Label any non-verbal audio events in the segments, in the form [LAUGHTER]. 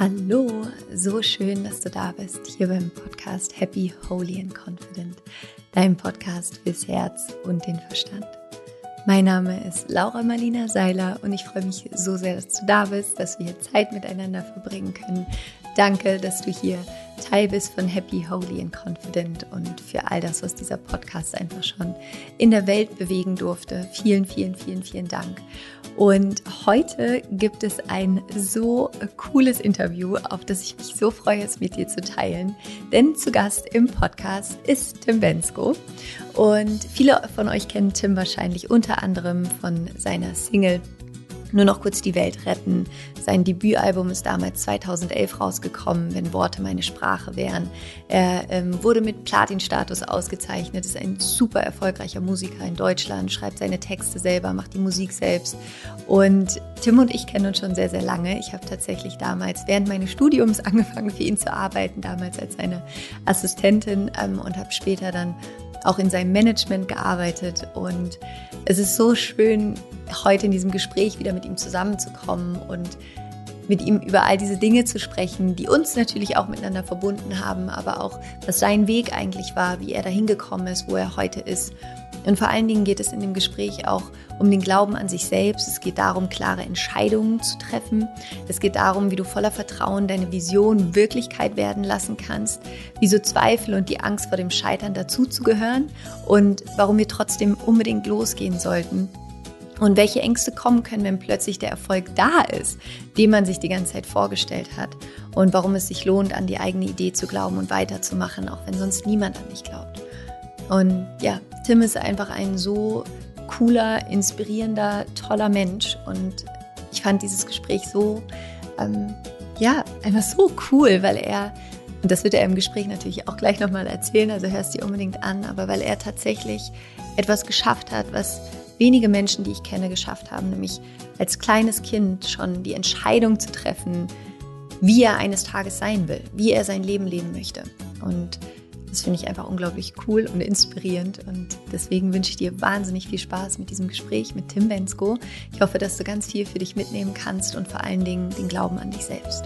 Hallo, so schön, dass du da bist, hier beim Podcast Happy, Holy and Confident, dein Podcast fürs Herz und den Verstand. Mein Name ist Laura Marlina Seiler und ich freue mich so sehr, dass du da bist, dass wir Zeit miteinander verbringen können. Danke, dass du hier Teil bist von Happy, Holy and Confident und für all das, was dieser Podcast einfach schon in der Welt bewegen durfte. Vielen, vielen, vielen, vielen Dank. Und heute gibt es ein so cooles Interview, auf das ich mich so freue, es mit dir zu teilen. Denn zu Gast im Podcast ist Tim Bensko. Und viele von euch kennen Tim wahrscheinlich unter anderem von seiner Single nur noch kurz die Welt retten. Sein Debütalbum ist damals 2011 rausgekommen, wenn Worte meine Sprache wären. Er ähm, wurde mit Platin-Status ausgezeichnet, ist ein super erfolgreicher Musiker in Deutschland, schreibt seine Texte selber, macht die Musik selbst. Und Tim und ich kennen uns schon sehr, sehr lange. Ich habe tatsächlich damals während meines Studiums [LAUGHS] angefangen, für ihn zu arbeiten, damals als seine Assistentin ähm, und habe später dann auch in seinem Management gearbeitet. Und es ist so schön, heute in diesem Gespräch wieder mit ihm zusammenzukommen und mit ihm über all diese Dinge zu sprechen, die uns natürlich auch miteinander verbunden haben, aber auch, was sein Weg eigentlich war, wie er dahin gekommen ist, wo er heute ist. Und vor allen Dingen geht es in dem Gespräch auch um den Glauben an sich selbst. Es geht darum, klare Entscheidungen zu treffen. Es geht darum, wie du voller Vertrauen deine Vision Wirklichkeit werden lassen kannst, wieso Zweifel und die Angst vor dem Scheitern dazuzugehören und warum wir trotzdem unbedingt losgehen sollten und welche Ängste kommen können, wenn plötzlich der Erfolg da ist, den man sich die ganze Zeit vorgestellt hat. Und warum es sich lohnt, an die eigene Idee zu glauben und weiterzumachen, auch wenn sonst niemand an dich glaubt. Und ja, Tim ist einfach ein so cooler, inspirierender, toller Mensch. Und ich fand dieses Gespräch so, ähm, ja, einfach so cool, weil er, und das wird er im Gespräch natürlich auch gleich nochmal erzählen, also hörst dir unbedingt an, aber weil er tatsächlich etwas geschafft hat, was wenige Menschen, die ich kenne, geschafft haben, nämlich als kleines Kind schon die Entscheidung zu treffen, wie er eines Tages sein will, wie er sein Leben leben möchte. Und das finde ich einfach unglaublich cool und inspirierend. Und deswegen wünsche ich dir wahnsinnig viel Spaß mit diesem Gespräch mit Tim Bensko. Ich hoffe, dass du ganz viel für dich mitnehmen kannst und vor allen Dingen den Glauben an dich selbst.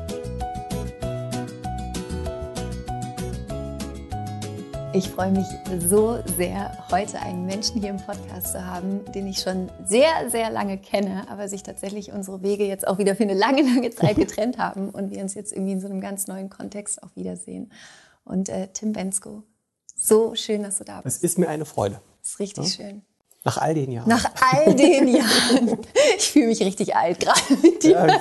Ich freue mich so sehr, heute einen Menschen hier im Podcast zu haben, den ich schon sehr, sehr lange kenne, aber sich tatsächlich unsere Wege jetzt auch wieder für eine lange, lange Zeit [LAUGHS] getrennt haben und wir uns jetzt irgendwie in so einem ganz neuen Kontext auch wiedersehen. Und äh, Tim Bensko, so schön, dass du da bist. Es ist mir eine Freude. Das ist richtig ja? schön. Nach all den Jahren. Nach all den Jahren. [LAUGHS] Ich fühle mich richtig alt gerade mit dir. Ja,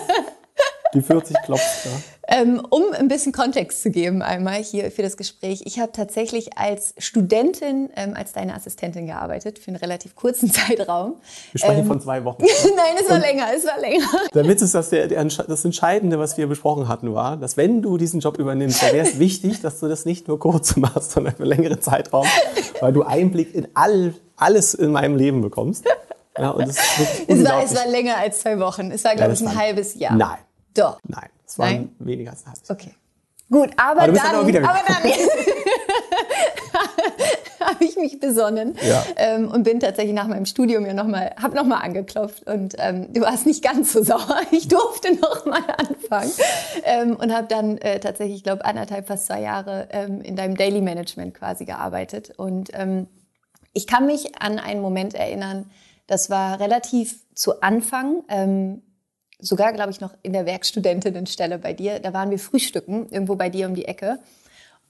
die [LAUGHS] 40 klopft, ja. Ähm, um ein bisschen Kontext zu geben einmal hier für das Gespräch. Ich habe tatsächlich als Studentin, ähm, als deine Assistentin gearbeitet, für einen relativ kurzen [LAUGHS] Zeitraum. Wir sprechen ähm, von zwei Wochen. [LAUGHS] Nein, es war Und länger, es war länger. [LAUGHS] Witz ist, dass der, der, das Entscheidende, was wir besprochen hatten, war, dass wenn du diesen Job übernimmst, dann wäre es wichtig, dass du das nicht nur kurz machst, sondern für einen längeren Zeitraum, weil du Einblick in all, alles in meinem Leben bekommst. Ja, und es, es, war, es war länger als zwei Wochen. Es war, glaube ja, ich, ein halbes Jahr. Nein. Doch. Nein, es waren Nein? weniger als ein halbes Okay. Gut, aber, aber dann, aber dann [LAUGHS] [LAUGHS] habe ich mich besonnen ja. ähm, und bin tatsächlich nach meinem Studium ja nochmal, habe nochmal angeklopft und ähm, du warst nicht ganz so [LAUGHS] sauer. Ich durfte nochmal anfangen ähm, und habe dann äh, tatsächlich, ich glaube, anderthalb, fast zwei Jahre ähm, in deinem Daily Management quasi gearbeitet und ähm, ich kann mich an einen Moment erinnern, das war relativ zu Anfang. Sogar, glaube ich, noch in der Werkstudentinnenstelle bei dir. Da waren wir frühstücken, irgendwo bei dir um die Ecke.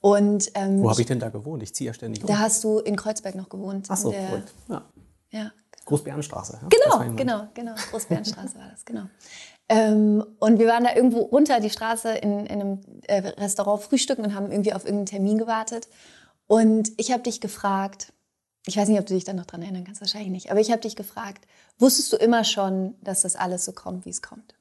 Und, ähm, Wo habe ich denn da gewohnt? Ich ziehe ja ständig um. Da hast du in Kreuzberg noch gewohnt. Ach so, der, ja. ja. Großbärenstraße. Ja? Genau, genau, genau. Großbärenstraße war das, genau. Ähm, und wir waren da irgendwo runter die Straße in, in einem äh, Restaurant frühstücken und haben irgendwie auf irgendeinen Termin gewartet. Und ich habe dich gefragt, ich weiß nicht, ob du dich da noch dran erinnern kannst, wahrscheinlich nicht, aber ich habe dich gefragt, wusstest du immer schon, dass das alles so kommt, wie es kommt?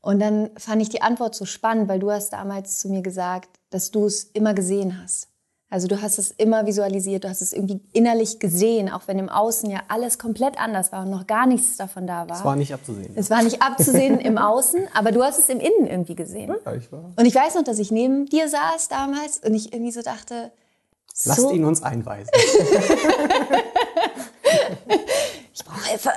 Und dann fand ich die Antwort so spannend, weil du hast damals zu mir gesagt, dass du es immer gesehen hast. Also du hast es immer visualisiert, du hast es irgendwie innerlich gesehen, auch wenn im Außen ja alles komplett anders war und noch gar nichts davon da war. Es war nicht abzusehen. Es war nicht abzusehen im Außen, aber du hast es im Innen irgendwie gesehen. Ja, ich war. Und ich weiß noch, dass ich neben dir saß damals und ich irgendwie so dachte, Lasst so. ihn uns einweisen. [LAUGHS] ich brauche Pfeffer.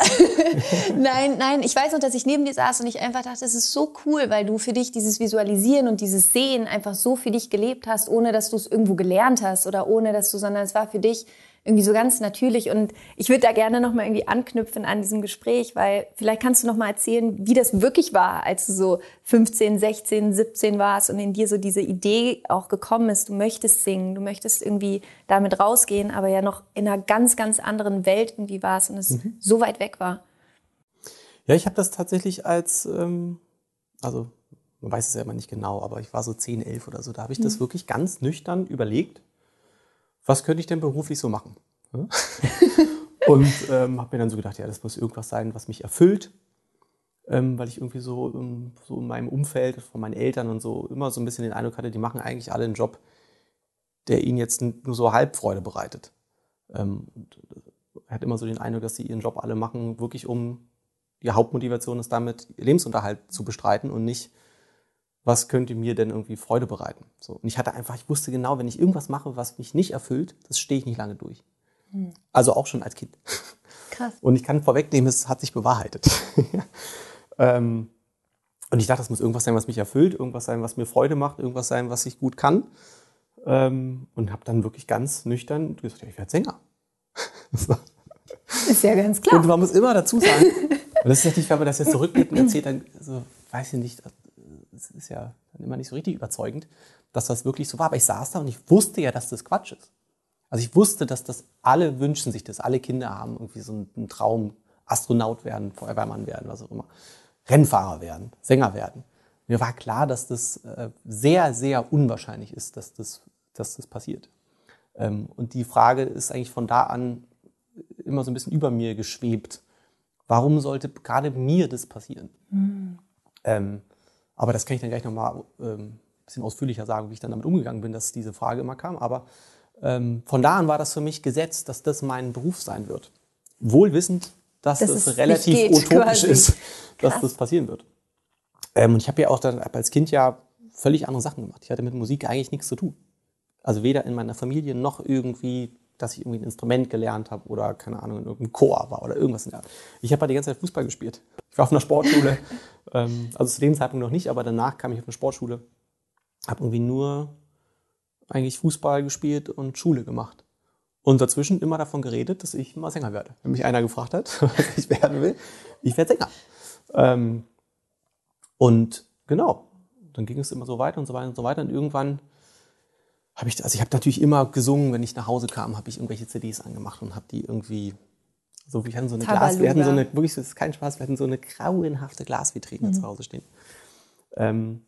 [LAUGHS] nein, nein, ich weiß noch, dass ich neben dir saß und ich einfach dachte, es ist so cool, weil du für dich dieses Visualisieren und dieses Sehen einfach so für dich gelebt hast, ohne dass du es irgendwo gelernt hast oder ohne dass du, sondern es war für dich irgendwie so ganz natürlich. Und ich würde da gerne nochmal irgendwie anknüpfen an diesem Gespräch, weil vielleicht kannst du nochmal erzählen, wie das wirklich war, als du so 15, 16, 17 warst und in dir so diese Idee auch gekommen ist, du möchtest singen, du möchtest irgendwie damit rausgehen, aber ja noch in einer ganz, ganz anderen Welt irgendwie warst und es mhm. so weit weg war. Ja, ich habe das tatsächlich als, ähm, also man weiß es ja immer nicht genau, aber ich war so 10, 11 oder so, da habe ich mhm. das wirklich ganz nüchtern überlegt was könnte ich denn beruflich so machen? [LAUGHS] und ähm, habe mir dann so gedacht, ja, das muss irgendwas sein, was mich erfüllt, ähm, weil ich irgendwie so, um, so in meinem Umfeld von meinen Eltern und so immer so ein bisschen den Eindruck hatte, die machen eigentlich alle einen Job, der ihnen jetzt nur so Halbfreude bereitet. Ähm, und er hat immer so den Eindruck, dass sie ihren Job alle machen, wirklich um die Hauptmotivation ist damit, Lebensunterhalt zu bestreiten und nicht was könnte mir denn irgendwie Freude bereiten? So. Und ich hatte einfach, ich wusste genau, wenn ich irgendwas mache, was mich nicht erfüllt, das stehe ich nicht lange durch. Hm. Also auch schon als Kind. Krass. Und ich kann vorwegnehmen, es hat sich bewahrheitet. [LAUGHS] ähm, und ich dachte, das muss irgendwas sein, was mich erfüllt, irgendwas sein, was mir Freude macht, irgendwas sein, was ich gut kann. Ähm, und habe dann wirklich ganz nüchtern gesagt, ja, ich werde Sänger. [LAUGHS] ist ja ganz klar. Und man muss immer dazu sagen, und das ist natürlich, wenn man das jetzt zurückblickend erzählt, dann also, weiß ich nicht, das ist ja dann immer nicht so richtig überzeugend, dass das wirklich so war. Aber ich saß da und ich wusste ja, dass das Quatsch ist. Also ich wusste, dass das alle wünschen sich das. Alle Kinder haben irgendwie so einen Traum, Astronaut werden, Feuerwehrmann werden, was auch immer. Rennfahrer werden, Sänger werden. Mir war klar, dass das äh, sehr, sehr unwahrscheinlich ist, dass das, dass das passiert. Ähm, und die Frage ist eigentlich von da an immer so ein bisschen über mir geschwebt. Warum sollte gerade mir das passieren? Mhm. Ähm, aber das kann ich dann gleich nochmal ähm, ein bisschen ausführlicher sagen, wie ich dann damit umgegangen bin, dass diese Frage immer kam. Aber ähm, von da an war das für mich gesetzt, dass das mein Beruf sein wird. Wohl wissend, dass das, das relativ geht, utopisch quasi. ist, dass Krass. das passieren wird. Ähm, und ich habe ja auch dann als Kind ja völlig andere Sachen gemacht. Ich hatte mit Musik eigentlich nichts zu tun. Also weder in meiner Familie noch irgendwie, dass ich irgendwie ein Instrument gelernt habe oder keine Ahnung, in irgendeinem Chor war oder irgendwas in der Art. Ich habe halt die ganze Zeit Fußball gespielt. Ich war auf einer Sportschule. [LAUGHS] ähm, also zu dem Zeitpunkt noch nicht, aber danach kam ich auf eine Sportschule. Habe irgendwie nur eigentlich Fußball gespielt und Schule gemacht. Und dazwischen immer davon geredet, dass ich mal Sänger werde. Wenn mich einer gefragt hat, [LAUGHS] was ich werden will, ich werde Sänger. Ähm, und genau, dann ging es immer so weiter und so weiter und so weiter. Und irgendwann habe ich, also ich habe natürlich immer gesungen, wenn ich nach Hause kam, habe ich irgendwelche CDs angemacht und habe die irgendwie so, wir hatten so eine Glas, wir hatten so eine, wirklich, das ist kein Spaß, wir hatten so eine grauenhafte Glasvitrine mhm. zu Hause stehen. Ähm,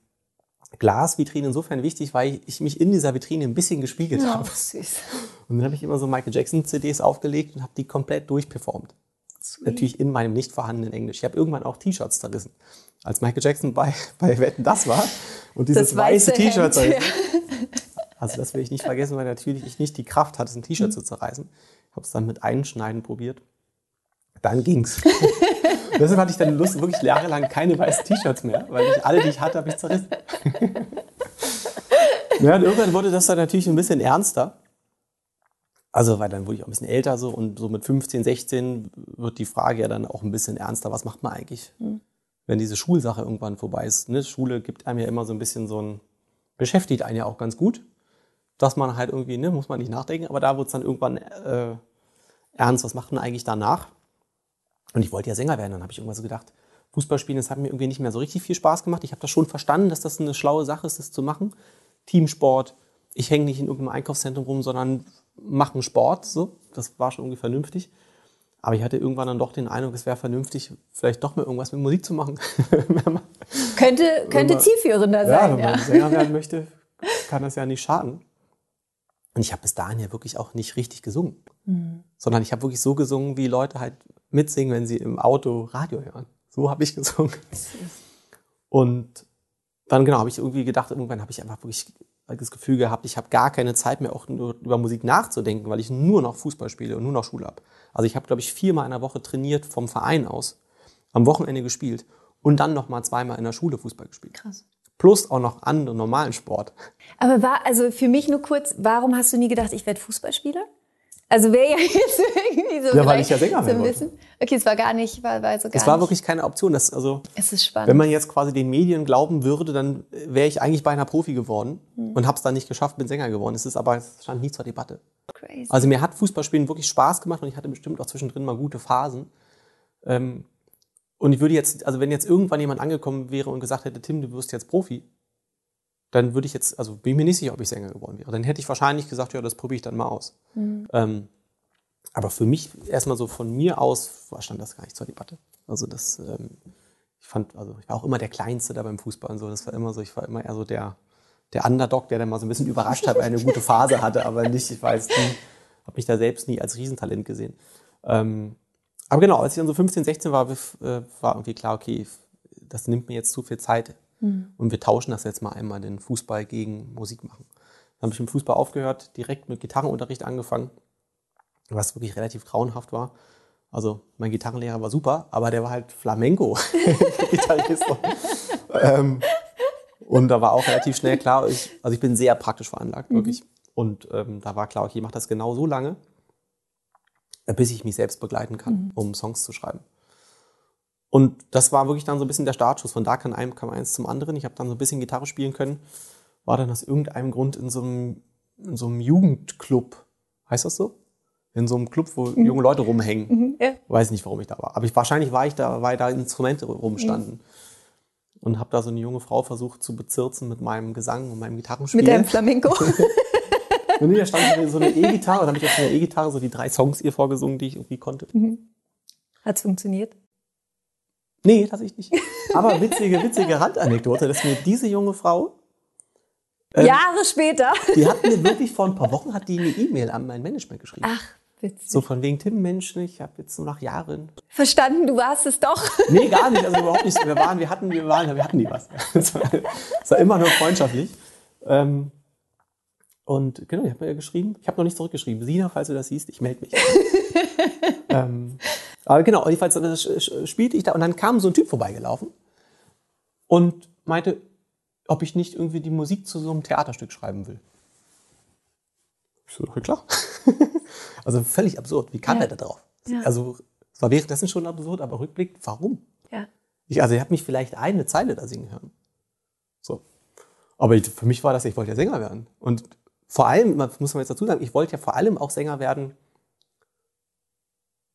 Glasvitrine insofern wichtig, weil ich mich in dieser Vitrine ein bisschen gespiegelt oh, habe. Süß. Und dann habe ich immer so Michael Jackson CDs aufgelegt und habe die komplett durchperformt. Sweet. Natürlich in meinem nicht vorhandenen Englisch. Ich habe irgendwann auch T-Shirts zerrissen. Als Michael Jackson bei, [LAUGHS] bei Wetten das war und dieses weiße, weiße T-Shirt zerrissen. Also das will ich nicht vergessen, weil natürlich ich nicht die Kraft hatte, ein T-Shirt mhm. zu zerreißen. Ich habe es dann mit Einschneiden probiert. Dann ging's. [LAUGHS] Deshalb hatte ich dann Lust, wirklich jahrelang keine weißen T-Shirts mehr, weil ich alle, die ich hatte, habe ich zerrissen. [LAUGHS] ja, und irgendwann wurde das dann natürlich ein bisschen ernster. Also, weil dann wurde ich auch ein bisschen älter so und so mit 15, 16 wird die Frage ja dann auch ein bisschen ernster. Was macht man eigentlich, mhm. wenn diese Schulsache irgendwann vorbei ist? Ne? Schule gibt einem ja immer so ein bisschen so ein, beschäftigt einen ja auch ganz gut, dass man halt irgendwie, ne, muss man nicht nachdenken, aber da wird es dann irgendwann äh, ernst. Was macht man eigentlich danach? Und ich wollte ja Sänger werden. Dann habe ich irgendwann so gedacht, Fußballspielen, das hat mir irgendwie nicht mehr so richtig viel Spaß gemacht. Ich habe das schon verstanden, dass das eine schlaue Sache ist, das zu machen. Teamsport. Ich hänge nicht in irgendeinem Einkaufszentrum rum, sondern mache einen Sport. So, das war schon irgendwie vernünftig. Aber ich hatte irgendwann dann doch den Eindruck, es wäre vernünftig, vielleicht doch mal irgendwas mit Musik zu machen. [LAUGHS] könnte könnte zielführender sein. Ja, wenn man ja. Sänger werden möchte, kann das ja nicht schaden. Und ich habe bis dahin ja wirklich auch nicht richtig gesungen. Mhm. Sondern ich habe wirklich so gesungen, wie Leute halt mitsingen, wenn sie im Auto Radio hören. So habe ich [LAUGHS] gesungen. Und dann genau habe ich irgendwie gedacht, irgendwann habe ich einfach wirklich das Gefühl gehabt, ich habe gar keine Zeit mehr auch nur über Musik nachzudenken, weil ich nur noch Fußball spiele und nur noch Schule habe. Also ich habe glaube ich viermal in der Woche trainiert vom Verein aus, am Wochenende gespielt und dann noch mal zweimal in der Schule Fußball gespielt. Krass. Plus auch noch anderen normalen Sport. Aber war also für mich nur kurz, warum hast du nie gedacht, ich werde Fußballspieler? Also wäre ja [LAUGHS] jetzt irgendwie so. Ja, weil ich ja Sänger so bisschen. Okay, es war gar nicht, war, war so gar Es war nicht. wirklich keine Option. Das, also, Es ist spannend. wenn man jetzt quasi den Medien glauben würde, dann wäre ich eigentlich beinahe Profi geworden Hm. und habe es dann nicht geschafft, bin Sänger geworden. Es ist aber, es stand nie zur Debatte. Crazy. Also mir hat Fußballspielen wirklich Spaß gemacht und ich hatte bestimmt auch zwischendrin mal gute Phasen. Ähm, und ich würde jetzt, also wenn jetzt irgendwann jemand angekommen wäre und gesagt hätte, Tim, du wirst jetzt Profi, dann würde ich jetzt, also bin ich mir nicht sicher, ob ich Sänger geworden wäre. Dann hätte ich wahrscheinlich gesagt, ja, das probiere ich dann mal aus. Ähm, aber für mich erstmal so von mir aus war- stand das gar nicht zur Debatte. Also das, ähm, ich fand, also ich war auch immer der Kleinste da beim Fußball und so. Das war immer so, ich war immer eher so der, der Underdog, der dann mal so ein bisschen überrascht hat, weil er eine gute Phase hatte, aber nicht, ich weiß nie, habe mich da selbst nie als Riesentalent gesehen. Ähm, aber genau, als ich dann so 15, 16 war, äh, war irgendwie klar, okay, das nimmt mir jetzt zu viel Zeit. Und wir tauschen das jetzt mal einmal, den Fußball gegen Musik machen. Dann habe ich mit Fußball aufgehört, direkt mit Gitarrenunterricht angefangen, was wirklich relativ grauenhaft war. Also mein Gitarrenlehrer war super, aber der war halt Flamenco-Gitarrist. [LAUGHS] ähm, und da war auch relativ schnell klar, ich, also ich bin sehr praktisch veranlagt, wirklich. Und ähm, da war klar, okay, ich mache das genau so lange, bis ich mich selbst begleiten kann, um Songs zu schreiben. Und das war wirklich dann so ein bisschen der Startschuss. Von da kam, einem, kam eins zum anderen. Ich habe dann so ein bisschen Gitarre spielen können. War dann aus irgendeinem Grund in so einem, in so einem Jugendclub. Heißt das so? In so einem Club, wo junge Leute rumhängen. Mhm, ja. Weiß nicht, warum ich da war. Aber ich, wahrscheinlich war ich da, weil da Instrumente rumstanden. Und habe da so eine junge Frau versucht zu bezirzen mit meinem Gesang und meinem Gitarrenspiel. Mit deinem Flamenco. [LAUGHS] Und da stand so eine E-Gitarre und habe ich auf einer E-Gitarre so die drei Songs ihr vorgesungen, die ich irgendwie konnte. Hat's funktioniert? Nee, tatsächlich nicht. Aber witzige, witzige Randanekdote, dass mir diese junge Frau, Ähm, Jahre später. die hat mir wirklich vor ein paar Wochen hat die eine E-Mail an mein Management geschrieben. Ach, witzig. So von wegen Tim Mensch, ich habe jetzt so nach Jahren. Verstanden, du warst es doch. Nee, gar nicht, also überhaupt nicht. Wir waren, wir hatten, wir waren, wir hatten nie was. [LAUGHS] Es war, war immer nur freundschaftlich. Ähm, und genau, ich habe mir geschrieben, ich habe noch nicht zurückgeschrieben. Sina, falls du das siehst, ich melde mich. [LAUGHS] ähm, aber genau, jedenfalls spielte ich da und dann kam so ein Typ vorbeigelaufen und meinte, ob ich nicht irgendwie die Musik zu so einem Theaterstück schreiben will. Ich so, klar. [LAUGHS] also völlig absurd. Wie kam Ja. er da drauf? Ja. Also es war währenddessen schon absurd, aber rückblickend, warum? Ja. Ich, also, er hat mich vielleicht eine Zeile da singen hören. So. Aber ich, für mich war das, ich wollte ja Sänger werden. Und vor allem, muss man jetzt dazu sagen, ich wollte ja vor allem auch Sänger werden,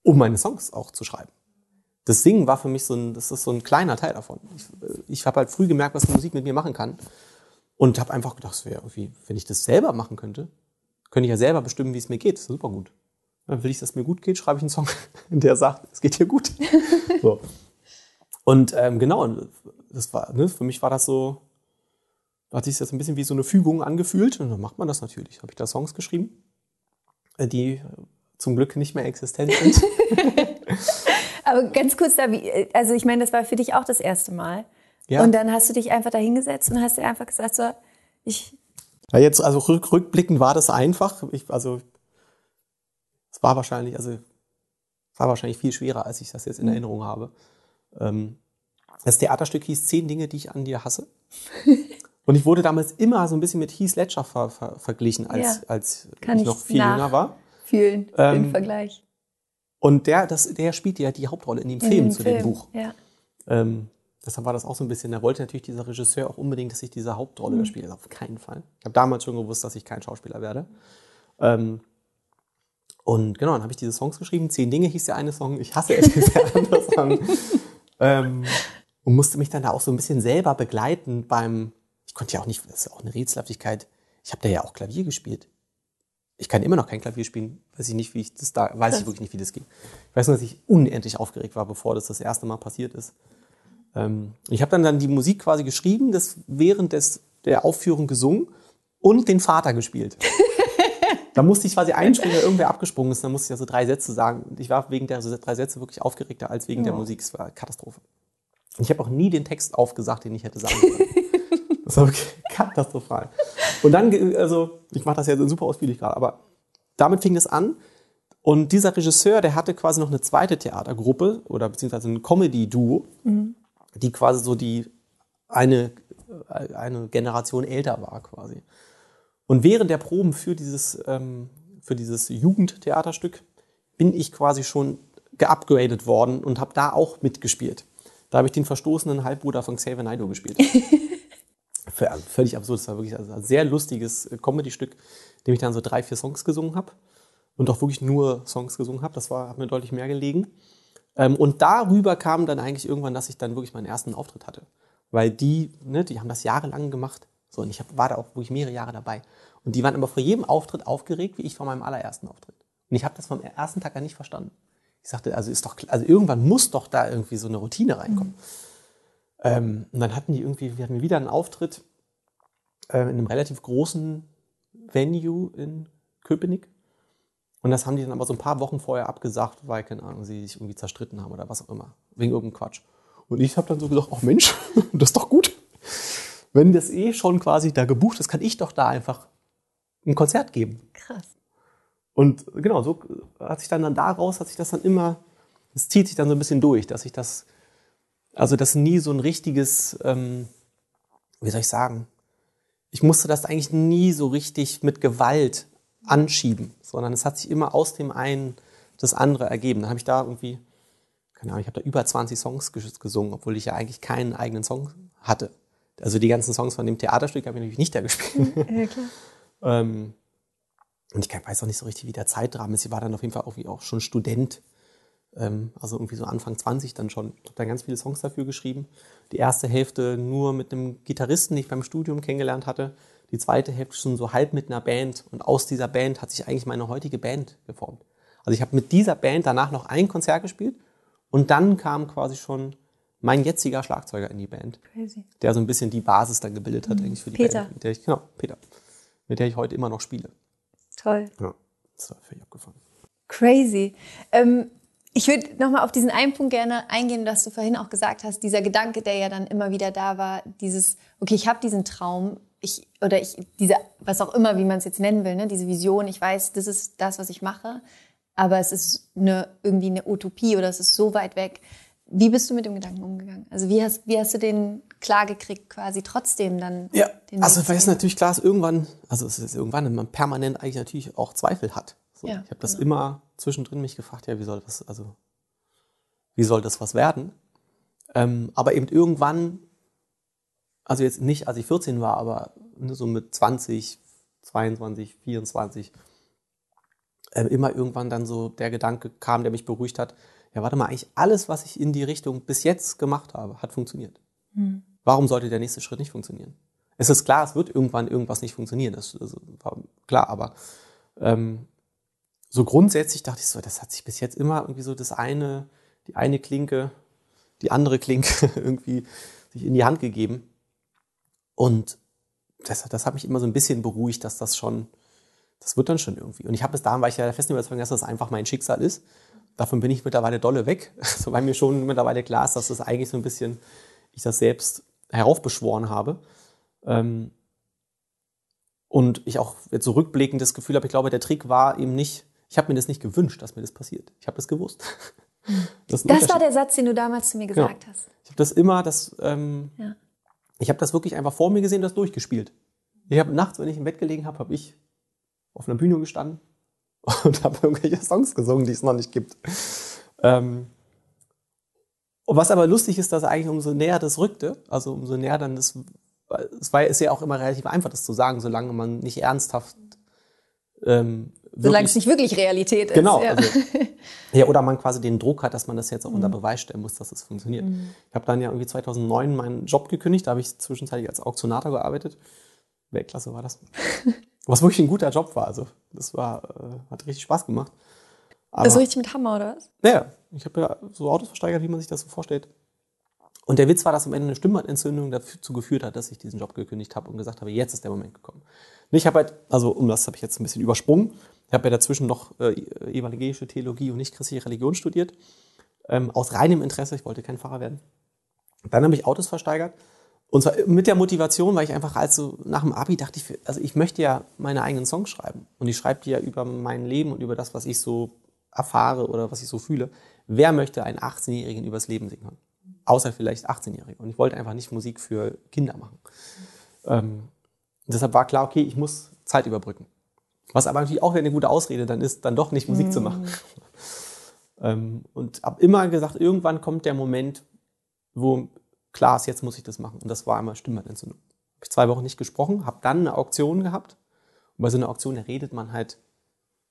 um meine Songs auch zu schreiben. Das Singen war für mich so ein, das ist so ein kleiner Teil davon. Ich, ich habe halt früh gemerkt, was die Musik mit mir machen kann. Und habe einfach gedacht, wäre irgendwie, wenn ich das selber machen könnte, könnte ich ja selber bestimmen, wie es mir geht. Das ist super gut. Dann will ich, dass es mir gut geht, schreibe ich einen Song, [LAUGHS] der sagt, es geht dir gut. [LAUGHS] so. Und ähm, genau, das war, ne, für mich war das so, hat sich das ein bisschen wie so eine Fügung angefühlt. Und dann macht man das natürlich. Habe ich da Songs geschrieben, äh, die äh, zum Glück nicht mehr existent sind. [LAUGHS] [LAUGHS] Aber ganz kurz da, wie, also ich meine, das war für dich auch das erste Mal. Ja. Und dann hast du dich einfach da hingesetzt und hast dir einfach gesagt, so, ich, Ja, jetzt, also rück, rückblickend war das einfach. Ich, also, es war wahrscheinlich, also, es war wahrscheinlich viel schwerer, als ich das jetzt in Erinnerung habe. Ähm, das Theaterstück hieß Zehn Dinge, die ich an dir hasse. [LAUGHS] Und ich wurde damals immer so ein bisschen mit Heath Ledger ver, ver, verglichen, als, Ja. als ich noch viel jünger war. fühlen, Ähm, den Vergleich. Und der, das, der spielt ja die Hauptrolle in dem In Film dem zu dem Buch. Ja. Ähm, deshalb war das auch so ein bisschen, da wollte natürlich dieser Regisseur auch unbedingt, dass ich diese Hauptrolle da spiele. Auf keinen Fall. Ich habe damals schon gewusst, dass ich kein Schauspieler werde. Ähm, und genau, dann habe ich diese Songs geschrieben. Zehn Dinge hieß der eine Song. Ich hasse es, [LAUGHS] der andere Song. ähm, und musste mich dann da auch so ein bisschen selber begleiten beim, ich konnte ja auch nicht, das ist ja auch eine Rätselhaftigkeit. Ich habe da ja auch Klavier gespielt. Ich kann immer noch kein Klavier spielen. Weiß ich nicht, wie ich das da, weiß ich wirklich nicht, wie das ging. Ich weiß nur, dass ich unendlich aufgeregt war, bevor das das erste Mal passiert ist. Ähm, ich habe dann, dann die Musik quasi geschrieben, das während des, der Aufführung gesungen und den Vater gespielt. [LAUGHS] da musste ich quasi einspringen, weil irgendwer abgesprungen ist, dann musste ich also drei Sätze sagen. Und ich war wegen der drei Sätze wirklich aufgeregter als wegen der Musik. Es war Katastrophe. Und ich habe auch nie den Text aufgesagt, den ich hätte sagen [LAUGHS] können. Das war [LAUGHS] katastrophal. Und dann, also, ich mache das ja super ausführlich gerade, aber damit fing es an. Und dieser Regisseur, der hatte quasi noch eine zweite Theatergruppe oder beziehungsweise ein Comedy-Duo, die quasi so die eine, äh, eine Generation älter war quasi. Und während der Proben für dieses, ähm, für dieses Jugendtheaterstück bin ich quasi schon geupgradet worden und habe da auch mitgespielt. Da habe ich den verstoßenen Halbbruder von Xavier Naidoo gespielt. [LAUGHS] Völlig absurd. Das war wirklich ein sehr lustiges äh, Comedy-Stück, dem ich dann so drei, vier Songs gesungen habe und auch wirklich nur Songs gesungen habe. Das war, hat mir deutlich mehr gelegen. Ähm, und darüber kam dann eigentlich irgendwann, dass ich dann wirklich meinen ersten Auftritt hatte. Weil die, ne, die haben das jahrelang gemacht. So, und ich hab, war da auch wirklich mehrere Jahre dabei. Und die waren aber vor jedem Auftritt aufgeregt, wie ich vor meinem allerersten Auftritt. Und ich habe das vom ersten Tag an nicht verstanden. Ich sagte, also ist doch, also irgendwann muss doch da irgendwie so eine Routine reinkommen. Mhm. Ähm, und dann hatten die irgendwie, wir hatten wieder einen Auftritt äh, in einem relativ großen Venue in Köpenick. Und das haben die dann aber so ein paar Wochen vorher abgesagt, weil, keine Ahnung, sie sich irgendwie zerstritten haben oder was auch immer. Wegen irgendeinem Quatsch. Und ich habe dann so gesagt, ach Mensch, [LAUGHS] das ist doch gut. Wenn das eh schon quasi da gebucht ist, kann ich doch da einfach ein Konzert geben. Krass. Und genau, so hat sich dann, dann daraus, hat sich das dann immer, es zieht sich dann so ein bisschen durch, dass ich das, also das nie so ein richtiges, ähm, wie soll ich sagen, ich musste das eigentlich nie so richtig mit Gewalt anschieben, sondern es hat sich immer aus dem einen das andere ergeben. Dann habe ich da irgendwie, keine Ahnung, ich habe da über 20 Songs gesungen, obwohl ich ja eigentlich keinen eigenen Song hatte. Also die ganzen Songs von dem Theaterstück habe ich natürlich nicht da gespielt. [LAUGHS] Ja, klar. ähm, und ich weiß auch nicht so richtig, wie der Zeitrahmen ist. Ich war dann auf jeden Fall auch, auch schon Student, also irgendwie so Anfang 20 dann schon. Ich habe dann ganz viele Songs dafür geschrieben. Die erste Hälfte nur mit einem Gitarristen, den ich beim Studium kennengelernt hatte. Die zweite Hälfte schon so halb mit einer Band. Und aus dieser Band hat sich eigentlich meine heutige Band geformt. Also ich habe mit dieser Band danach noch ein Konzert gespielt und dann kam quasi schon mein jetziger Schlagzeuger in die Band, Crazy. der so ein bisschen die Basis dann gebildet hat mhm. eigentlich für die Peter. Band. Mit der ich, genau, Peter. Mit der ich heute immer noch spiele. Toll. Ja, das war völlig abgefahren. Crazy. Ähm, ich würde nochmal auf diesen einen Punkt gerne eingehen, dass du vorhin auch gesagt hast, dieser Gedanke, der ja dann immer wieder da war, dieses, okay, ich habe diesen Traum, ich, oder ich, diese, was auch immer, wie man es jetzt nennen will, ne, diese Vision, ich weiß, das ist das, was ich mache, aber es ist eine, irgendwie eine Utopie oder es ist so weit weg. Wie bist du mit dem Gedanken umgegangen? Also wie hast, wie hast du den klar gekriegt, quasi trotzdem dann? Ja, also weil es natürlich klar ist, irgendwann, also es ist irgendwann, wenn man permanent eigentlich natürlich auch Zweifel hat. So, ja, ich habe das genau. immer zwischendrin mich gefragt, ja, wie soll das, also wie soll das was werden? Ähm, aber eben irgendwann, also jetzt nicht, als ich 14 war, aber so mit 20, 22, 24, äh, immer irgendwann dann so der Gedanke kam, der mich beruhigt hat, ja, warte mal, eigentlich alles, was ich in die Richtung bis jetzt gemacht habe, hat funktioniert. Hm. Warum sollte der nächste Schritt nicht funktionieren? Es ist klar, es wird irgendwann irgendwas nicht funktionieren, das, das war klar, aber ähm, so grundsätzlich dachte ich so, das hat sich bis jetzt immer irgendwie so das eine, die eine Klinke, die andere Klinke [LAUGHS] irgendwie sich in die Hand gegeben. Und das, das hat mich immer so ein bisschen beruhigt, dass das schon, das wird dann schon irgendwie. Und ich habe bis dahin, weil ich ja der festen Überzeugung, dass das einfach mein Schicksal ist. Davon bin ich mittlerweile dolle weg, [LAUGHS] so weil mir schon mittlerweile klar ist, dass das eigentlich so ein bisschen, ich das selbst heraufbeschworen habe. Ähm, und ich auch jetzt so rückblickend das Gefühl habe, ich glaube, der Trick war eben nicht, ich habe mir das nicht gewünscht, dass mir das passiert. Ich habe das gewusst. [LAUGHS] Das, das war der Satz, den du damals zu mir gesagt ja. hast. Ich habe das immer, das, ähm, ja. ich habe das wirklich einfach vor mir gesehen, das durchgespielt. Ich habe nachts, wenn ich im Bett gelegen habe, habe ich auf einer Bühne gestanden [LAUGHS] und habe irgendwelche Songs gesungen, die es noch nicht gibt. Ähm, und was aber lustig ist, dass eigentlich umso näher das rückte, also umso näher dann das, es war ist ja auch immer relativ einfach, das zu sagen, solange man nicht ernsthaft ähm, Solange es nicht wirklich Realität ist. Genau. Ja. Also, [LAUGHS] ja, oder man quasi den Druck hat, dass man das jetzt auch mhm. unter Beweis stellen muss, dass es das funktioniert. Mhm. Ich habe dann ja irgendwie 2009 meinen Job gekündigt, da habe ich zwischenzeitlich als Auktionator gearbeitet. Weltklasse war das. [LAUGHS] Was wirklich ein guter Job war. Also das war, äh, hat richtig Spaß gemacht. Aber, also richtig mit Hammer, oder was? Ja, ich habe ja so Autos versteigert, wie man sich das so vorstellt. Und der Witz war, dass am Ende eine Stimmbandentzündung dazu geführt hat, dass ich diesen Job gekündigt habe und gesagt habe, jetzt ist der Moment gekommen. Und ich habe halt, also um das habe ich jetzt ein bisschen übersprungen. Ich habe ja dazwischen noch äh, evangelische Theologie und nicht christliche Religion studiert. Ähm, aus reinem Interesse, ich wollte kein Pfarrer werden. Dann habe ich Autos versteigert. Und zwar mit der Motivation, weil ich einfach als so nach dem Abi dachte ich, also ich möchte ja meine eigenen Songs schreiben. Und ich schreibe die ja über mein Leben und über das, was ich so erfahre oder was ich so fühle. Wer möchte einen 18-Jährigen übers Leben singen? Außer vielleicht 18-Jährige. Und ich wollte einfach nicht Musik für Kinder machen. Ähm, deshalb war klar, okay, ich muss Zeit überbrücken. Was aber natürlich auch wieder eine gute Ausrede dann ist, dann doch nicht Musik zu machen. [LAUGHS] Ähm, und habe immer gesagt, irgendwann kommt der Moment, wo klar ist, jetzt muss ich das machen. Und das war einmal Stimmbandentzündung. Habe ich zwei Wochen nicht gesprochen, habe dann eine Auktion gehabt. Und bei so einer Auktion, da redet man halt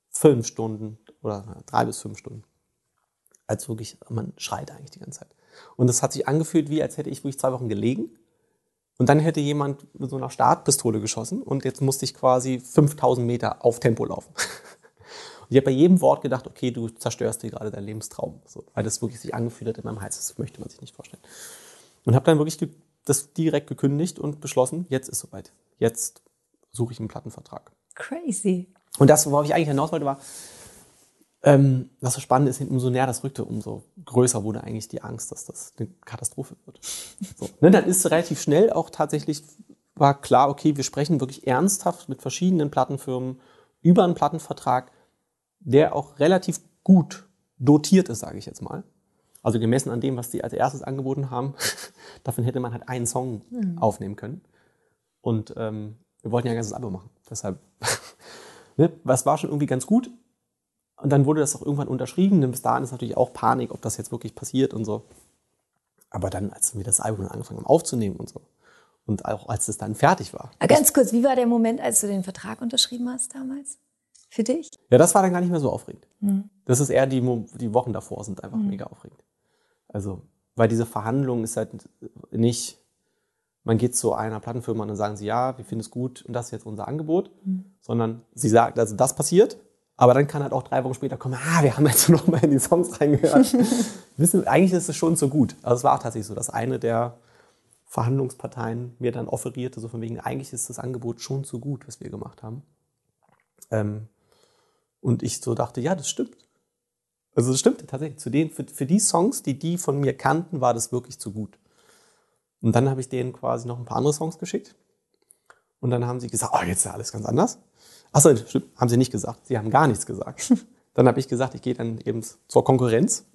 fünf Stunden oder drei bis fünf Stunden. Als wirklich, man schreit eigentlich die ganze Zeit. Und das hat sich angefühlt, wie als hätte ich wirklich zwei Wochen gelegen. Und dann hätte jemand mit so einer Startpistole geschossen und jetzt musste ich quasi 5000 Meter auf Tempo laufen. [LAUGHS] Und ich habe bei jedem Wort gedacht, okay, du zerstörst dir gerade deinen Lebenstraum. So, weil das wirklich sich angefühlt hat in meinem Hals. Das möchte man sich nicht vorstellen. Und habe dann wirklich das direkt gekündigt und beschlossen, jetzt ist soweit. Jetzt suche ich einen Plattenvertrag. Crazy. Und das, worauf ich eigentlich hinaus wollte, war, ähm, was so spannend ist, umso näher das rückte, umso größer wurde eigentlich die Angst, dass das eine Katastrophe wird. [LAUGHS] So, ne, dann ist relativ schnell auch tatsächlich war klar, okay, wir sprechen wirklich ernsthaft mit verschiedenen Plattenfirmen über einen Plattenvertrag, der auch relativ gut dotiert ist, sage ich jetzt mal. Also gemessen an dem, was die als erstes angeboten haben, [LAUGHS] davon hätte man halt einen Song mhm. aufnehmen können. Und ähm, wir wollten ja ein ganzes Album machen. Deshalb, [LAUGHS] ne, was war schon irgendwie ganz gut. Und dann wurde das auch irgendwann unterschrieben. Denn bis dahin ist natürlich auch Panik, ob das jetzt wirklich passiert und so. Aber dann, als wir das Album angefangen haben aufzunehmen und so, und auch als es dann fertig war. Aber ganz kurz, wie war der Moment, als du den Vertrag unterschrieben hast damals? Für dich? Ja, das war dann gar nicht mehr so aufregend. Mhm. Das ist eher die, die Wochen davor sind einfach mhm. mega aufregend. Also, weil diese Verhandlung ist halt nicht, man geht zu einer Plattenfirma und dann sagen sie, ja, wir finden es gut und das ist jetzt unser Angebot, mhm. sondern sie sagt, also das passiert, aber dann kann halt auch drei Wochen später kommen, ah, wir haben jetzt [LAUGHS] noch mal in die Songs reingehört. [LAUGHS] Wissen, eigentlich ist es schon so gut. Also es war auch tatsächlich so, dass eine der Verhandlungsparteien mir dann offerierte, so von wegen, eigentlich ist das Angebot schon so gut, was wir gemacht haben. Ähm, und ich so dachte, ja, das stimmt. Also das stimmt tatsächlich. Zu denen, für, für die Songs, die die von mir kannten, war das wirklich zu gut. Und dann habe ich denen quasi noch ein paar andere Songs geschickt. Und dann haben sie gesagt, oh, jetzt ist ja alles ganz anders. Achso, stimmt, haben sie nicht gesagt. Sie haben gar nichts gesagt. [LAUGHS] Dann habe ich gesagt, ich gehe dann eben zur Konkurrenz.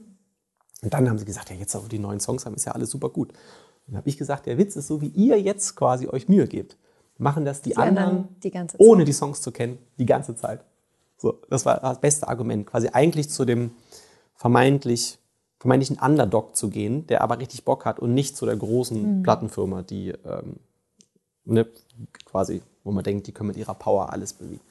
Und dann haben sie gesagt, ja, jetzt auch die neuen Songs haben, ist ja alles super gut. Dann habe ich gesagt, der Witz ist so, wie ihr jetzt quasi euch Mühe gebt, machen das die, die anderen, die ohne die Songs zu kennen, die ganze Zeit. So, das war das beste Argument, quasi eigentlich zu dem vermeintlich vermeintlichen Underdog zu gehen, der aber richtig Bock hat und nicht zu der großen mhm. Plattenfirma, die ähm, ne, quasi, wo man denkt, die können mit ihrer Power alles bewegen.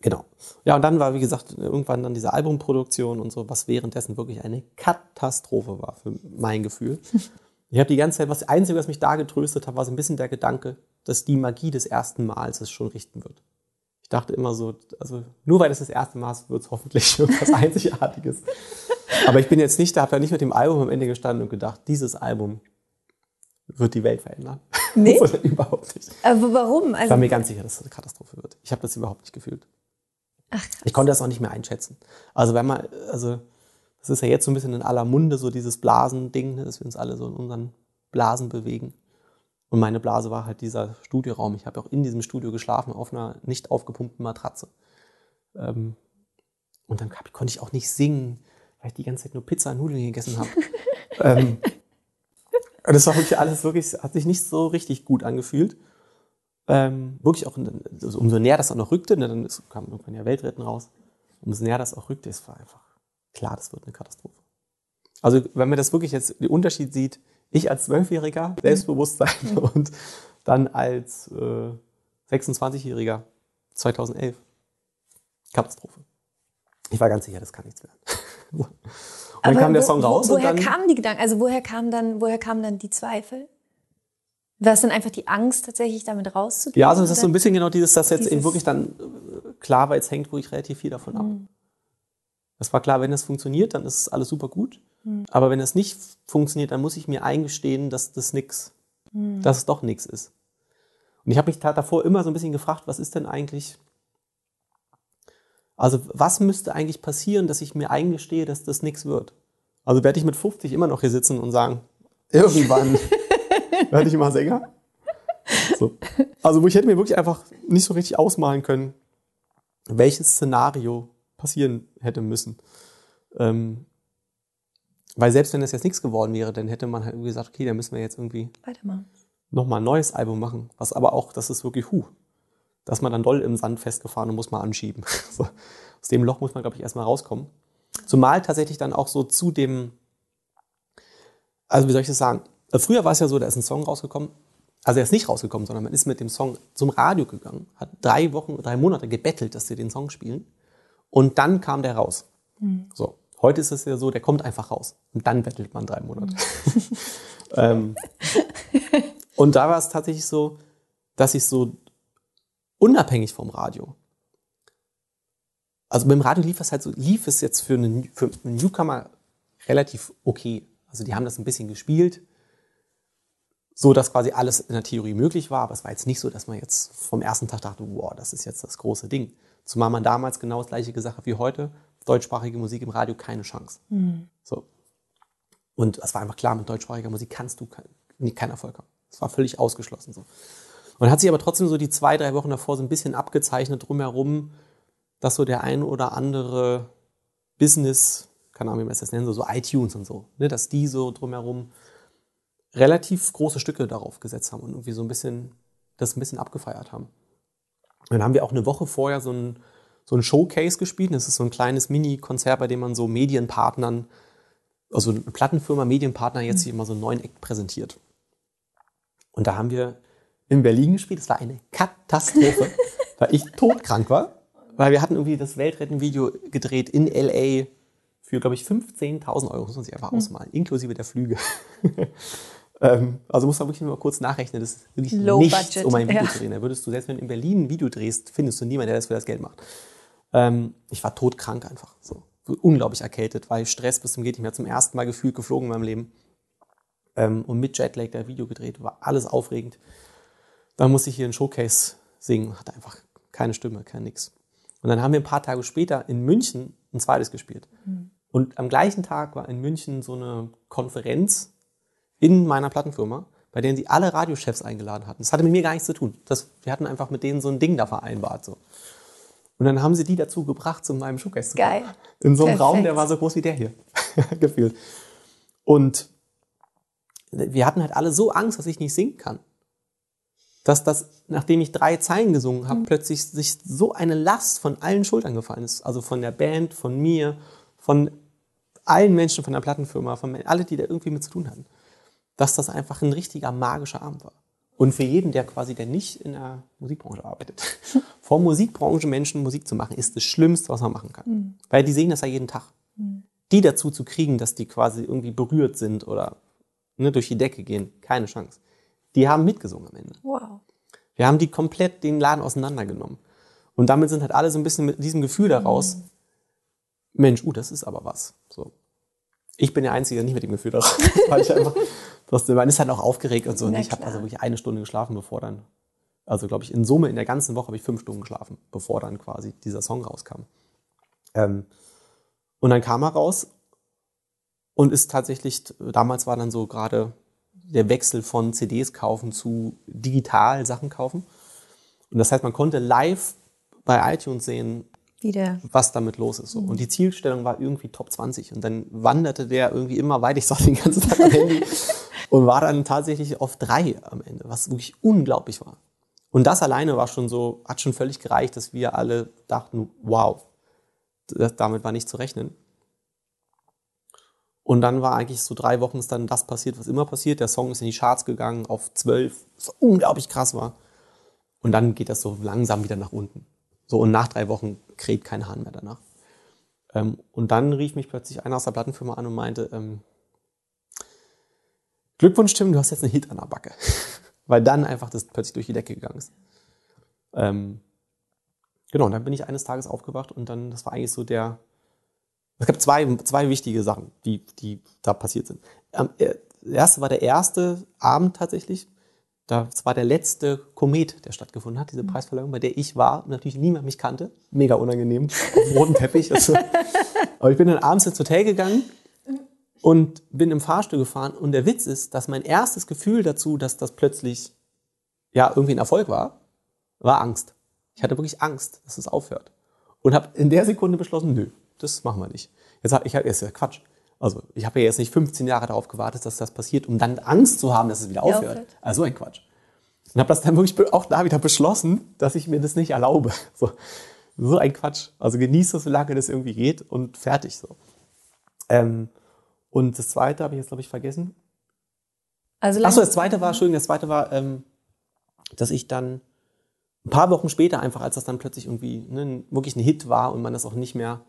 Genau. Ja, und dann war, wie gesagt, irgendwann dann diese Albumproduktion und so, was währenddessen wirklich eine Katastrophe war für mein Gefühl. [LAUGHS] Ich habe die ganze Zeit, was das Einzige, was mich da getröstet hat, war so ein bisschen der Gedanke, dass die Magie des ersten Mals es schon richten wird. Ich dachte immer so, also nur weil es das erste Mal ist, wird es hoffentlich irgendwas [LAUGHS] Einzigartiges. Aber ich bin jetzt nicht, da habe ja nicht mit dem Album am Ende gestanden und gedacht, dieses Album wird die Welt verändern. Nee? überhaupt nicht. Aber warum? Also, ich war mir ganz sicher, dass es eine Katastrophe wird. Ich habe das überhaupt nicht gefühlt. Ach, krass. Ich konnte das auch nicht mehr einschätzen. Also wenn man, also das ist ja jetzt so ein bisschen in aller Munde, so dieses Blasending, ne, dass wir uns alle so in unseren Blasen bewegen. Und meine Blase war halt dieser Studioraum. Ich habe auch in diesem Studio geschlafen auf einer nicht aufgepumpten Matratze. Ähm, und dann konnte ich auch nicht singen, weil ich die ganze Zeit nur Pizza und Nudeln gegessen habe. [LAUGHS] ähm, das war wirklich alles wirklich, hat sich nicht so richtig gut angefühlt. Ähm, wirklich auch, also umso näher das auch noch rückte, ne, dann ist, kam irgendwann ja Weltretten raus, umso näher das auch rückte, es war einfach klar, das wird eine Katastrophe. Also wenn man das wirklich jetzt den Unterschied sieht, ich als Zwölfjähriger, Selbstbewusstsein mhm. [LAUGHS] und dann als äh, 26-Jähriger 2011. Katastrophe. Ich war ganz sicher, das kann nichts werden. Dann kam der Song raus. Wo, woher kamen die Gedanken? Also woher kamen dann, woher kamen dann die Zweifel? War es dann einfach die Angst, tatsächlich damit rauszugehen? Ja, also das ist so ein bisschen genau dieses, dass jetzt eben wirklich dann äh, klar war, jetzt hängt wirklich relativ viel davon ab. Mhm. Das war klar, wenn es funktioniert, dann ist alles super gut. Mhm. Aber wenn es nicht funktioniert, dann muss ich mir eingestehen, dass das nix, mhm. dass es doch nichts ist. Und ich habe mich davor immer so ein bisschen gefragt, was ist denn eigentlich, also was müsste eigentlich passieren, dass ich mir eingestehe, dass das nichts wird? Also werde ich mit 50 immer noch hier sitzen und sagen, irgendwann [LAUGHS] werde ich immer Sänger? So. Also wo ich hätte mir wirklich einfach nicht so richtig ausmalen können, welches Szenario passieren hätte müssen. Ähm, weil selbst wenn das jetzt nichts geworden wäre, dann hätte man halt irgendwie gesagt, okay, dann müssen wir jetzt irgendwie nochmal ein neues Album machen. Was aber auch, das ist wirklich, huh, Da ist man dann doll im Sand festgefahren und muss mal anschieben. [LAUGHS] So. Aus dem Loch muss man, glaube ich, erstmal rauskommen. Zumal tatsächlich dann auch so zu dem, also wie soll ich das sagen? Also früher war es ja so, da ist ein Song rausgekommen, also er ist nicht rausgekommen, sondern man ist mit dem Song zum Radio gegangen, hat drei Wochen, drei Monate gebettelt, dass sie den Song spielen. Und dann kam der raus. Mhm. So. Heute ist es ja so, der kommt einfach raus. Und dann bettelt man drei Monate. Mhm. [LAUGHS] ähm, und da war es tatsächlich so, dass ich so unabhängig vom Radio, also beim Radio lief es halt so, lief es jetzt für einen, für einen Newcomer relativ okay. Also die haben das ein bisschen gespielt, so dass quasi alles in der Theorie möglich war, aber es war jetzt nicht so, dass man jetzt vom ersten Tag dachte, wow, das ist jetzt das große Ding. Zumal man damals genau das gleiche gesagt hat wie heute, deutschsprachige Musik im Radio keine Chance. Mhm. So. Und es war einfach klar, mit deutschsprachiger Musik kannst du keinen kein Erfolg haben. Es war völlig ausgeschlossen so. Und hat sich aber trotzdem so die zwei, drei Wochen davor so ein bisschen abgezeichnet drumherum, dass so der ein oder andere Business, keine Ahnung, wie man es das nennen, so, so iTunes und so, ne, dass die so drumherum relativ große Stücke darauf gesetzt haben und irgendwie so ein bisschen das ein bisschen abgefeiert haben. Dann haben wir auch eine Woche vorher so ein, so ein Showcase gespielt. Das ist so ein kleines Mini-Konzert, bei dem man so Medienpartnern, also eine Plattenfirma, Medienpartner jetzt hier mal so einen neuen Act präsentiert. Und da haben wir in Berlin gespielt. Das war eine Katastrophe, [LAUGHS] weil ich todkrank war. Weil wir hatten irgendwie das Weltretten-Video gedreht in L.A. für, glaube ich, 15.000 Euro. Muss man sich einfach hm. ausmalen, inklusive der Flüge. [LAUGHS] Ähm, also muss man wirklich mal kurz nachrechnen, das ist wirklich Low nichts, budget. um ein Video ja. zu drehen. Da würdest du, selbst wenn du in Berlin ein Video drehst, findest du niemanden, der das für das Geld macht. Ähm, ich war todkrank einfach. So. Unglaublich erkältet, weil Stress bis zum geht nicht mehr. Zum ersten Mal gefühlt geflogen in meinem Leben. Ähm, und mit Jetlag der Video gedreht, war alles aufregend. Dann musste ich hier ein Showcase singen, hatte einfach keine Stimme, kein nix. Und dann haben wir ein paar Tage später in München ein zweites gespielt. Mhm. Und am gleichen Tag war in München so eine Konferenz in meiner Plattenfirma, bei denen sie alle Radiochefs eingeladen hatten. Das hatte mit mir gar nichts zu tun. Das, wir hatten einfach mit denen so ein Ding da vereinbart. So. Und dann haben sie die dazu gebracht, zu meinem Showcase zu kommen. Geil. In so einem Perfekt. Raum, der war so groß wie der hier. [LAUGHS] Gefühlt. Und wir hatten halt alle so Angst, dass ich nicht singen kann. Dass das, nachdem ich drei Zeilen gesungen habe, mhm. plötzlich sich so eine Last von allen Schultern gefallen ist. Also von der Band, von mir, von allen Menschen von der Plattenfirma, von alle, die da irgendwie mit zu tun hatten dass das einfach ein richtiger magischer Abend war. Und für jeden, der quasi, der nicht in der Musikbranche arbeitet, [LAUGHS] vor Musikbranche Menschen Musik zu machen, ist das Schlimmste, was man machen kann. Mhm. Weil die sehen das ja jeden Tag. Mhm. Die dazu zu kriegen, dass die quasi irgendwie berührt sind oder ne, durch die Decke gehen, keine Chance. Die haben mitgesungen am Ende. Wow. Wir haben die komplett den Laden auseinandergenommen. Und damit sind halt alle so ein bisschen mit diesem Gefühl daraus, mhm. Mensch, uh, das ist aber was. So. Ich bin der Einzige, der nicht mit dem Gefühl daraus, weil ich einfach [LAUGHS] man ist halt auch aufgeregt und so. Und ich habe also wirklich eine Stunde geschlafen, bevor dann, also glaube ich, in Summe in der ganzen Woche habe ich fünf Stunden geschlafen, bevor dann quasi dieser Song rauskam. Ähm, und dann kam er raus und ist tatsächlich, damals war dann so gerade der Wechsel von CDs kaufen zu digital Sachen kaufen. Und das heißt, man konnte live bei iTunes sehen, wieder. was damit los ist. So. Mhm. Und die Zielstellung war irgendwie Top 20. Und dann wanderte der irgendwie immer weiter. Ich saß den ganzen Tag am Handy [LAUGHS] und war dann tatsächlich auf drei am Ende, was wirklich unglaublich war. Und das alleine war schon so, hat schon völlig gereicht, dass wir alle dachten, wow, das, damit war nicht zu rechnen. Und dann war eigentlich so drei Wochen ist dann das passiert, was immer passiert. Der Song ist in die Charts gegangen auf zwölf, was unglaublich krass war. Und dann geht das so langsam wieder nach unten. So, und nach drei Wochen kräht kein Hahn mehr danach. Ähm, und dann rief mich plötzlich einer aus der Plattenfirma an und meinte, ähm, Glückwunsch, Tim, du hast jetzt einen Hit an der Backe. [LAUGHS] Weil dann einfach das plötzlich durch die Decke gegangen ist. Ähm, genau, und dann bin ich eines Tages aufgewacht und dann, das war eigentlich so der, es gab zwei, zwei wichtige Sachen, die, die da passiert sind. Ähm, der erste war der erste Abend tatsächlich. Das war der letzte Komet, der stattgefunden hat, diese mhm. Preisverleihung, bei der ich war und natürlich niemand mich kannte. Mega unangenehm, auf roten Teppich. [LAUGHS] Also. Aber ich bin dann abends ins Hotel gegangen und bin im Fahrstuhl gefahren. Und der Witz ist, dass mein erstes Gefühl dazu, dass das plötzlich ja irgendwie ein Erfolg war, war Angst. Ich hatte wirklich Angst, dass es aufhört. Und habe in der Sekunde beschlossen, nö, das machen wir nicht. Jetzt hab, ich habe ist ja Quatsch. Also ich habe ja jetzt nicht 15 Jahre darauf gewartet, dass das passiert, um dann Angst zu haben, dass es wieder aufhört. aufhört. Also ein Quatsch. Und habe das dann wirklich auch da wieder beschlossen, dass ich mir das nicht erlaube. [LAUGHS] So, so ein Quatsch. Also genieße es, solange das irgendwie geht und fertig so. Ähm, und das zweite habe ich jetzt, glaube ich, vergessen. Also Achso, das zweite war, Entschuldigung, das zweite war, ähm, dass ich dann ein paar Wochen später einfach, als das dann plötzlich irgendwie ne, wirklich ein Hit war und man das auch nicht mehr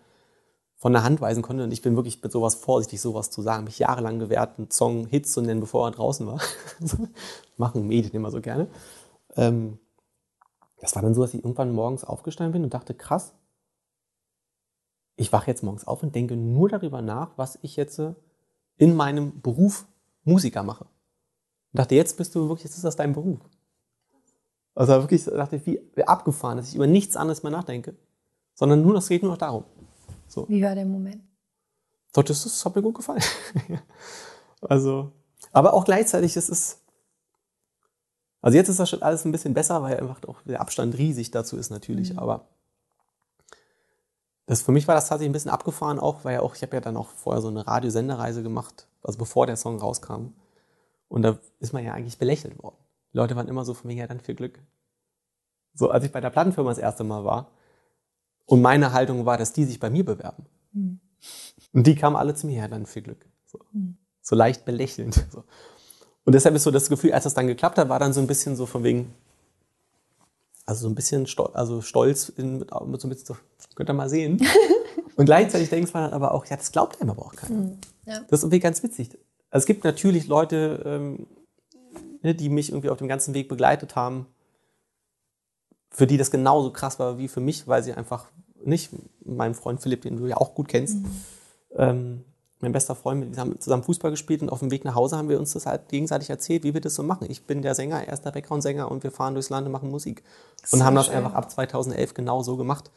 von der Hand weisen konnte. Und ich bin wirklich mit sowas vorsichtig, sowas zu sagen. Mich jahrelang gewehrt, einen Song Hit zu nennen, bevor er draußen war. [LAUGHS] Machen Medien immer so gerne. Ähm, das war dann so, dass ich irgendwann morgens aufgestanden bin und dachte, krass, ich wache jetzt morgens auf und denke nur darüber nach, was ich jetzt in meinem Beruf Musiker mache. Und dachte, jetzt bist du wirklich, jetzt ist das dein Beruf. Also wirklich dachte ich, wie, wie abgefahren, dass ich über nichts anderes mehr nachdenke, sondern nur, das geht nur noch darum. So. Wie war der Moment? Doch, das, das hat mir gut gefallen. [LAUGHS] also, aber auch gleichzeitig, es ist, also jetzt ist das schon alles ein bisschen besser, weil einfach auch der Abstand riesig dazu ist natürlich, mhm. aber das, für mich war das tatsächlich ein bisschen abgefahren auch, weil ja auch, ich habe ja dann auch vorher so eine Radiosendereise gemacht, also bevor der Song rauskam. Und da ist man ja eigentlich belächelt worden. Die Leute waren immer so von mir, ja, dann viel Glück. So, als ich bei der Plattenfirma das erste Mal war und meine Haltung war, dass die sich bei mir bewerben. Mhm. Und die kamen alle zu mir, ja, dann viel Glück. So, mhm. so leicht belächelnd. [LAUGHS] So. Und deshalb ist so das Gefühl, als das dann geklappt hat, war dann so ein bisschen so von wegen, also so ein bisschen stolz, also stolz in, mit, mit so ein bisschen so, könnt ihr mal sehen. [LAUGHS] Und gleichzeitig denkt man dann aber auch, ja, das glaubt einem aber auch keiner. Mhm. Ja. Das ist irgendwie ganz witzig. Also es gibt natürlich Leute, ähm, ne, die mich irgendwie auf dem ganzen Weg begleitet haben, für die das genauso krass war wie für mich, weil sie einfach nicht, mein Freund Philipp, den du ja auch gut kennst, mhm. ähm, mein bester Freund, wir haben zusammen Fußball gespielt und auf dem Weg nach Hause haben wir uns das halt gegenseitig erzählt, wie wir das so machen. Ich bin der Sänger, er ist der Background-Sänger und wir fahren durchs Land und machen Musik. Und haben das schön. einfach ab 2011 genau so gemacht.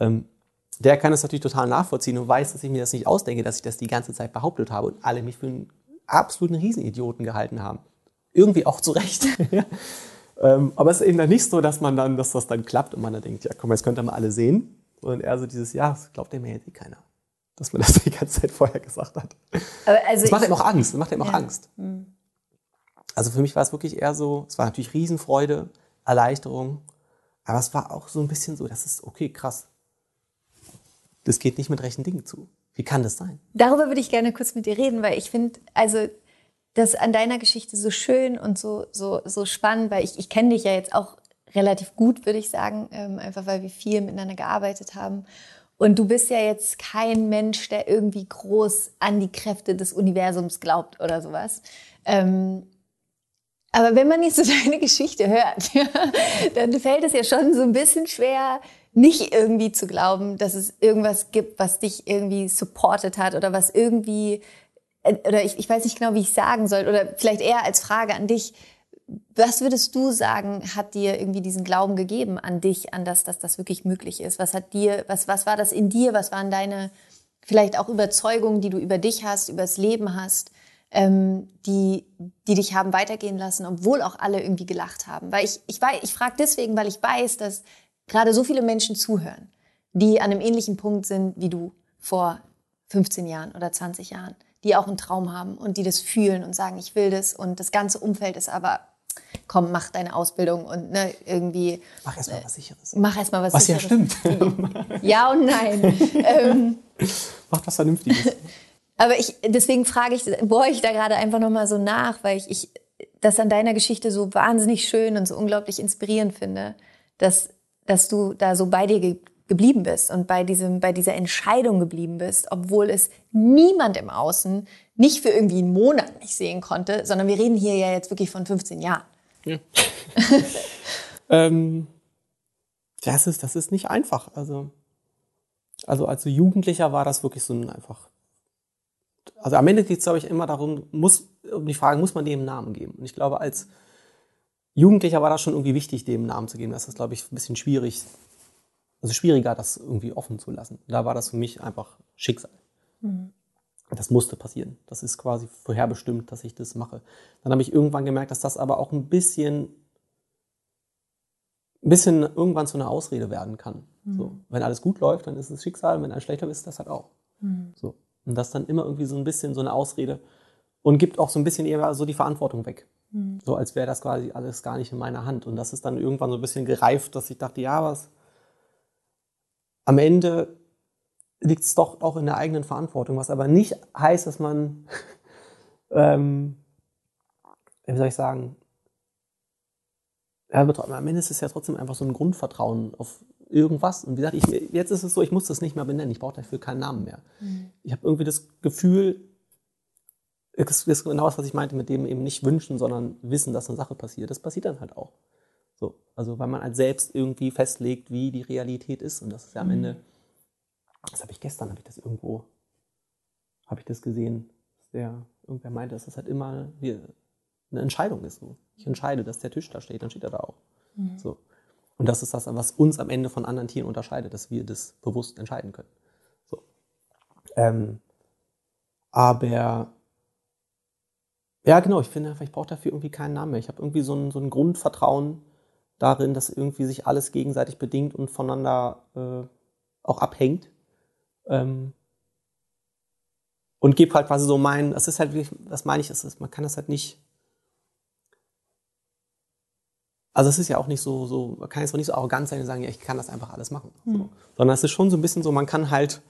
Ähm, der kann es natürlich total nachvollziehen und weiß, dass ich mir das nicht ausdenke, dass ich das die ganze Zeit behauptet habe und alle mich für einen absoluten Riesenidioten gehalten haben. Irgendwie auch zu Recht. [LAUGHS] [LAUGHS] ähm, aber es ist eben dann nicht so, dass man dann, dass das dann klappt und man dann denkt, ja komm, jetzt könnt ihr mal alle sehen. Und er so dieses, ja, das glaubt mir jetzt eh keiner dass man das die ganze Zeit vorher gesagt hat. Also das macht ihm auch Angst. Das macht ihm auch ja. Angst. Mhm. Also für mich war es wirklich eher so, es war natürlich Riesenfreude, Erleichterung, aber es war auch so ein bisschen so, das ist okay, krass. Das geht nicht mit rechten Dingen zu. Wie kann das sein? Darüber würde ich gerne kurz mit dir reden, weil ich finde, also das an deiner Geschichte so schön und so, so, so spannend, weil ich, ich kenne dich ja jetzt auch relativ gut, würde ich sagen, ähm, einfach weil wir viel miteinander gearbeitet haben. Und du bist ja jetzt kein Mensch, der irgendwie groß an die Kräfte des Universums glaubt oder sowas. Ähm, aber wenn man jetzt so [LAUGHS] deine Geschichte hört, [LAUGHS] dann fällt es ja schon so ein bisschen schwer, nicht irgendwie zu glauben, dass es irgendwas gibt, was dich irgendwie supportet hat oder was irgendwie, oder ich, ich weiß nicht genau, wie ich sagen soll, oder vielleicht eher als Frage an dich, was würdest du sagen, hat dir irgendwie diesen Glauben gegeben an dich, an das, dass das wirklich möglich ist? Was hat dir, was, was war das in dir? Was waren deine vielleicht auch Überzeugungen, die du über dich hast, über das Leben hast, ähm, die, die dich haben weitergehen lassen, obwohl auch alle irgendwie gelacht haben? Weil ich, ich, ich frage deswegen, weil ich weiß, dass gerade so viele Menschen zuhören, die an einem ähnlichen Punkt sind wie du vor 15 Jahren oder 20 Jahren, die auch einen Traum haben und die das fühlen und sagen, ich will das und das ganze Umfeld ist aber komm, mach deine Ausbildung und ne, irgendwie. Mach erstmal was Sicheres. Mach erstmal was, was Sicheres. Was ja stimmt. [LAUGHS] Ja und nein. ähm, [LAUGHS] mach was Vernünftiges. Aber ich, deswegen frage ich, bohre ich da gerade einfach nochmal so nach, weil ich, ich das an deiner Geschichte so wahnsinnig schön und so unglaublich inspirierend finde, dass, dass du da so bei dir ge geblieben bist und bei diesem, bei dieser Entscheidung geblieben bist, obwohl es niemand im Außen nicht für irgendwie einen Monat nicht sehen konnte, sondern wir reden hier ja jetzt wirklich von 15 Jahren. Ja. [LAUGHS] ähm, das, ist, das ist nicht einfach. Also, also als Jugendlicher war das wirklich so ein einfach. Also am Ende geht es, glaube ich, immer darum, muss, um die Frage, muss man dem Namen geben? Und ich glaube, als Jugendlicher war das schon irgendwie wichtig, dem Namen zu geben. Das ist, glaube ich, ein bisschen schwierig, also schwieriger, das irgendwie offen zu lassen. Da war das für mich einfach Schicksal. Mhm. Das musste passieren. Das ist quasi vorherbestimmt, dass ich das mache. Dann habe ich irgendwann gemerkt, dass das aber auch ein bisschen, ein bisschen irgendwann zu einer Ausrede werden kann. Mhm. So, wenn alles gut läuft, dann ist es Schicksal. Wenn alles schlecht läuft, ist das halt auch. Mhm. So. Und das dann immer irgendwie so ein bisschen so eine Ausrede und gibt auch so ein bisschen eher so die Verantwortung weg. Mhm. So als wäre das quasi alles gar nicht in meiner Hand. Und das ist dann irgendwann so ein bisschen gereift, dass ich dachte, ja, was am Ende liegt es doch auch in der eigenen Verantwortung, was aber nicht heißt, dass man, [LAUGHS] ähm, wie soll ich sagen, ja, am Ende ist es ja trotzdem einfach so ein Grundvertrauen auf irgendwas. Und wie gesagt, ich, jetzt ist es so, ich muss das nicht mehr benennen. Ich brauche dafür keinen Namen mehr. Mhm. Ich habe irgendwie das Gefühl, das ist genau das, was ich meinte, mit dem eben nicht wünschen, sondern wissen, dass eine Sache passiert. Das passiert dann halt auch. So, also weil man halt selbst irgendwie festlegt, wie die Realität ist. Und das ist ja am mhm. Ende, das habe ich gestern, habe ich das irgendwo, habe ich das gesehen, der irgendwer meinte, dass das halt immer eine Entscheidung ist. So. Ich entscheide, dass der Tisch da steht, dann steht er da auch. Mhm. So. Und das ist das, was uns am Ende von anderen Tieren unterscheidet, dass wir das bewusst entscheiden können. So. Ähm, aber ja, genau, ich finde, ich brauche dafür irgendwie keinen Namen mehr. Ich habe irgendwie so ein, so ein Grundvertrauen darin, dass irgendwie sich alles gegenseitig bedingt und voneinander äh, auch abhängt. Ähm, und gebe halt quasi so mein, das ist halt wirklich, das meine ich, das ist, man kann das halt nicht. Also es ist ja auch nicht so, so, man kann jetzt auch nicht so arrogant sein und sagen, ja, ich kann das einfach alles machen. Mhm. So. Sondern es ist schon so ein bisschen so, man kann halt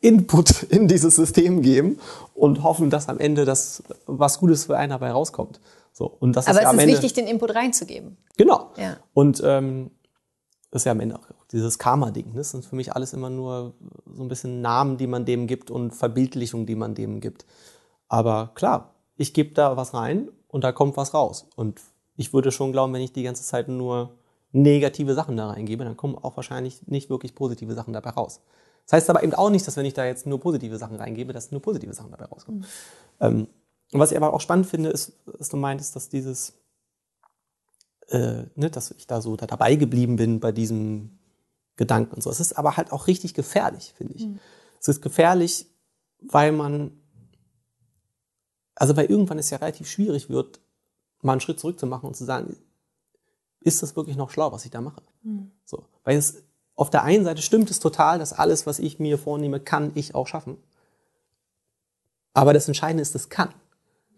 Input in dieses System geben und hoffen, dass am Ende das was Gutes für einen dabei rauskommt. So, und das Aber ist ja es ist Ende, wichtig, den Input reinzugeben. Genau. Ja. Und ähm, das ist ja am Ende auch dieses Karma-Ding. Ne? Das sind für mich alles immer nur so ein bisschen Namen, die man dem gibt und Verbildlichungen, die man dem gibt. Aber klar, ich gebe da was rein und da kommt was raus. Und ich würde schon glauben, wenn ich die ganze Zeit nur negative Sachen da reingebe, dann kommen auch wahrscheinlich nicht wirklich positive Sachen dabei raus. Das heißt aber eben auch nicht, dass wenn ich da jetzt nur positive Sachen reingebe, dass nur positive Sachen dabei rauskommen. Mhm. Ähm, und was ich aber auch spannend finde, ist, was du meintest, dass dieses, äh, ne, dass ich da so da dabei geblieben bin bei diesem Gedanken und so. Es ist aber halt auch richtig gefährlich, finde ich. Mhm. Es ist gefährlich, weil man, also weil irgendwann es ja relativ schwierig wird, mal einen Schritt zurück zu machen und zu sagen, ist das wirklich noch schlau, was ich da mache? Mhm. So, weil es auf der einen Seite stimmt es total, dass alles, was ich mir vornehme, kann ich auch schaffen. Aber das Entscheidende ist, das kann.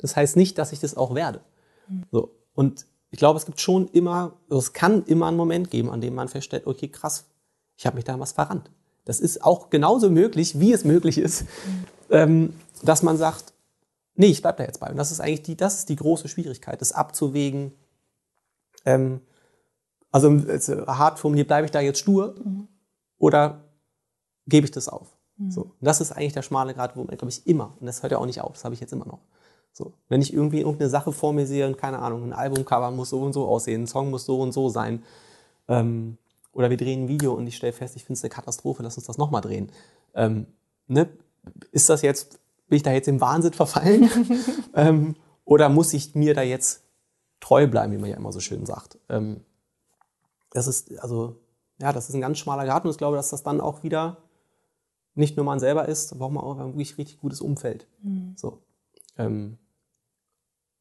Das heißt nicht, dass ich das auch werde. So. Und ich glaube, es gibt schon immer, also es kann immer einen Moment geben, an dem man feststellt, okay, krass, ich habe mich da was verrannt. Das ist auch genauso möglich, wie es möglich ist, ähm, dass man sagt, nee, ich bleib da jetzt bei. Und das ist eigentlich die, das ist die große Schwierigkeit, das abzuwägen, ähm, also hart formuliert, bleibe ich da jetzt stur mhm. oder gebe ich das auf? Mhm. So. Und das ist eigentlich der schmale Grad, wo man, glaube ich, immer, und das hört ja auch nicht auf, das habe ich jetzt immer noch. So. Wenn ich irgendwie irgendeine Sache vor mir sehe und keine Ahnung, ein Albumcover muss so und so aussehen, ein Song muss so und so sein, ähm, oder wir drehen ein Video und ich stelle fest, ich finde es eine Katastrophe, lass uns das nochmal drehen. Ähm, ne? Ist das jetzt, bin ich da jetzt im Wahnsinn verfallen? [LAUGHS] ähm, oder muss ich mir da jetzt treu bleiben, wie man ja immer so schön sagt? Ähm, das ist, also, ja, das ist ein ganz schmaler Garten und ich glaube, dass das dann auch wieder nicht nur man selber ist, braucht man auch ein wirklich richtig gutes Umfeld. Mhm. So. Ähm,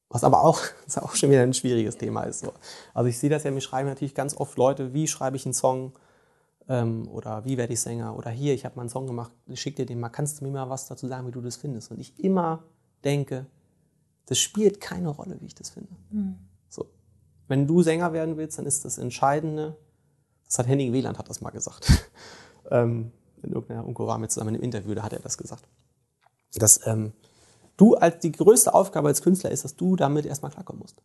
was aber auch, [LAUGHS] was auch schon wieder ein schwieriges Thema ist. So. Also ich sehe das ja, mir schreiben natürlich ganz oft Leute, wie schreibe ich einen Song ähm, oder wie werde ich Sänger oder hier, ich habe mal einen Song gemacht, ich schicke dir den mal, kannst du mir mal was dazu sagen, wie du das findest? Und ich immer denke, das spielt keine Rolle, wie ich das finde. Mhm. Wenn du Sänger werden willst, dann ist das Entscheidende, das hat Henning Wieland hat das mal gesagt. [LAUGHS] ähm, in irgendeiner Unko war mit zusammen im Interview, da hat er das gesagt. Dass ähm, du als die größte Aufgabe als Künstler ist, dass du damit erstmal klarkommen musst.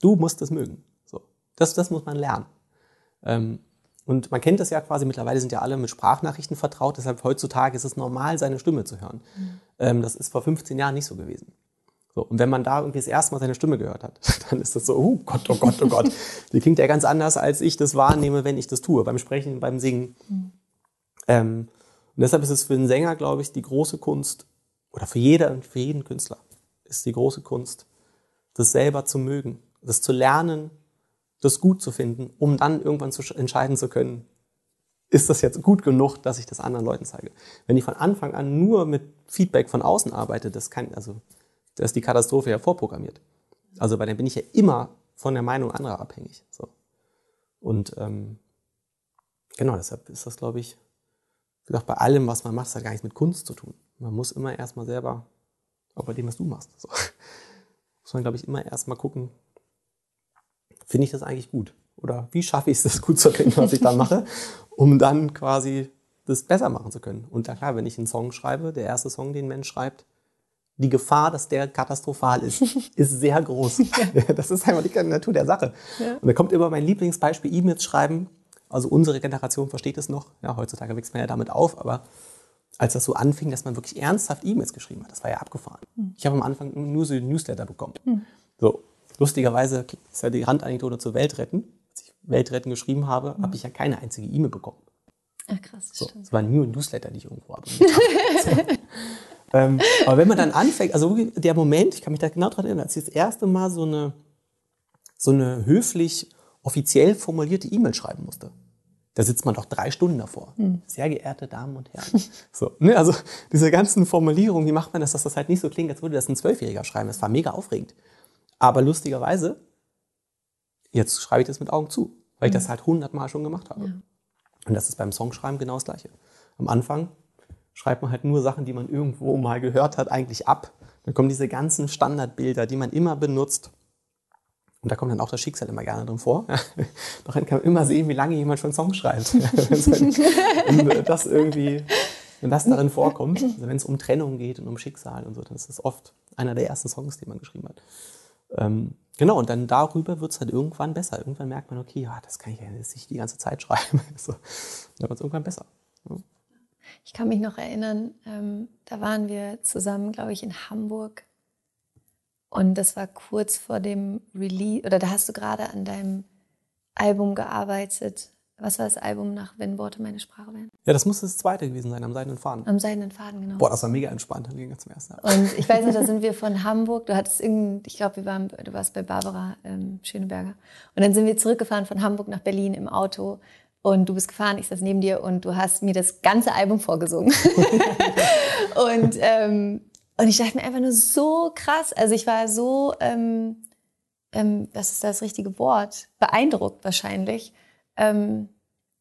Du musst es mögen. So. Das, das muss man lernen. Ähm, und man kennt das ja quasi, mittlerweile sind ja alle mit Sprachnachrichten vertraut, deshalb heutzutage ist es normal, seine Stimme zu hören. Mhm. Ähm, das ist vor 15 Jahren nicht so gewesen. So, und wenn man da irgendwie das erste Mal seine Stimme gehört hat, [LAUGHS] dann ist das so, oh Gott, oh Gott, oh Gott. [LAUGHS] Die klingt ja ganz anders, als ich das wahrnehme, wenn ich das tue, beim Sprechen, beim Singen. Mhm. Ähm, und deshalb ist es für einen Sänger, glaube ich, die große Kunst, oder für jeder für jeden Künstler, ist die große Kunst, das selber zu mögen, das zu lernen, das gut zu finden, um dann irgendwann zu entscheiden zu können, ist das jetzt gut genug, dass ich das anderen Leuten zeige. Wenn ich von Anfang an nur mit Feedback von außen arbeite, das kann, also da ist die Katastrophe ja vorprogrammiert. Also bei dem bin ich ja immer von der Meinung anderer abhängig. So. Und ähm, genau, deshalb ist das, glaube ich, wie gesagt, bei allem, was man macht, hat gar nichts mit Kunst zu tun. Man muss immer erstmal selber, auch bei dem, was du machst, so, [LAUGHS] muss man, glaube ich, immer erstmal gucken, finde ich das eigentlich gut? Oder wie schaffe ich es, das gut zu finden, was ich dann mache, [LAUGHS] um dann quasi das besser machen zu können? Und da klar, wenn ich einen Song schreibe, der erste Song, den ein Mensch schreibt, die Gefahr, dass der katastrophal ist, [LAUGHS] ist sehr groß. Ja. Das ist einfach die Natur der Sache. Ja. Und da kommt immer mein Lieblingsbeispiel, E-Mails schreiben. Also unsere Generation versteht es noch. Ja, heutzutage wächst man ja damit auf, aber als das so anfing, dass man wirklich ernsthaft E-Mails geschrieben hat, das war ja abgefahren. Hm. Ich habe am Anfang nur so Newsletter bekommen. Hm. So, lustigerweise ist ja die Randanekdote zur Weltretten. Als ich Weltretten geschrieben habe, hm. habe ich ja keine einzige E-Mail bekommen. Ach krass, so, Es waren nur Newsletter, die ich irgendwo abonniert habe. [LAUGHS] ähm, aber wenn man dann anfängt, also der Moment, ich kann mich da genau dran erinnern, als ich das erste Mal so eine, so eine höflich, offiziell formulierte E-Mail schreiben musste. Da sitzt man doch drei Stunden davor. Hm. Sehr geehrte Damen und Herren. [LAUGHS] So, ne, also diese ganzen Formulierungen, wie macht man das, dass das halt nicht so klingt, als würde das ein Zwölfjähriger schreiben. Das war mega aufregend. Aber lustigerweise, jetzt schreibe ich das mit Augen zu, weil ich das hm. halt hundertmal schon gemacht habe. Ja. Und das ist beim Songschreiben genau das Gleiche. Am Anfang schreibt man halt nur Sachen, die man irgendwo mal gehört hat, eigentlich ab. Dann kommen diese ganzen Standardbilder, die man immer benutzt. Und da kommt dann auch das Schicksal immer gerne drin vor. [LAUGHS] Daran kann man immer sehen, wie lange jemand schon Songs schreibt. [LAUGHS] und das irgendwie, wenn das darin vorkommt, also wenn es um Trennung geht und um Schicksal und so, dann ist das oft einer der ersten Songs, die man geschrieben hat. Ähm, genau, und dann darüber wird es halt irgendwann besser. Irgendwann merkt man, okay, ja, das kann ich ja nicht die ganze Zeit schreiben. [LAUGHS] so, dann wird es irgendwann besser. Ja. Ich kann mich noch erinnern, ähm, da waren wir zusammen, glaube ich, in Hamburg und das war kurz vor dem Release, oder da hast du gerade an deinem Album gearbeitet. Was war das Album nach Wenn Worte meine Sprache wären? Ja, das muss das zweite gewesen sein, am Seidenen Faden. Am Seidenen Faden, genau. Boah, das war mega entspannt, dann ging zum ersten Mal. Und ich weiß noch, da sind wir von Hamburg, du hattest irgendein, ich glaube, wir waren, du warst bei Barbara ähm, Schöneberger. Und dann sind wir zurückgefahren von Hamburg nach Berlin im Auto. Und du bist gefahren, ich saß neben dir und du hast mir das ganze Album vorgesungen. [LAUGHS] und ähm, und ich dachte mir einfach nur so krass. Also ich war so, ähm, ähm, was ist das richtige Wort? Beeindruckt wahrscheinlich, ähm,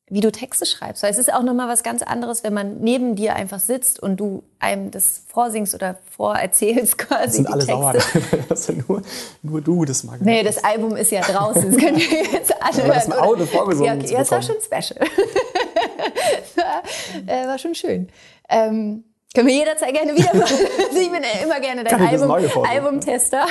wie du Texte schreibst. Weil es ist auch nochmal was ganz anderes, wenn man neben dir einfach sitzt und du einem das vorsingst oder vorerzählst [LAUGHS] quasi. Das sind alle Texte. sauer, [LAUGHS] dass nur, nur du das magst. Nee, das Album ist ja draußen. Das können wir jetzt alle Aber das im Auto vorgesungen ja, okay, das war schon special. [LAUGHS] das war, äh, war schon schön. Ähm, können wir jederzeit gerne wieder [LAUGHS] machen. Also ich bin immer gerne dein Album, Albumtester.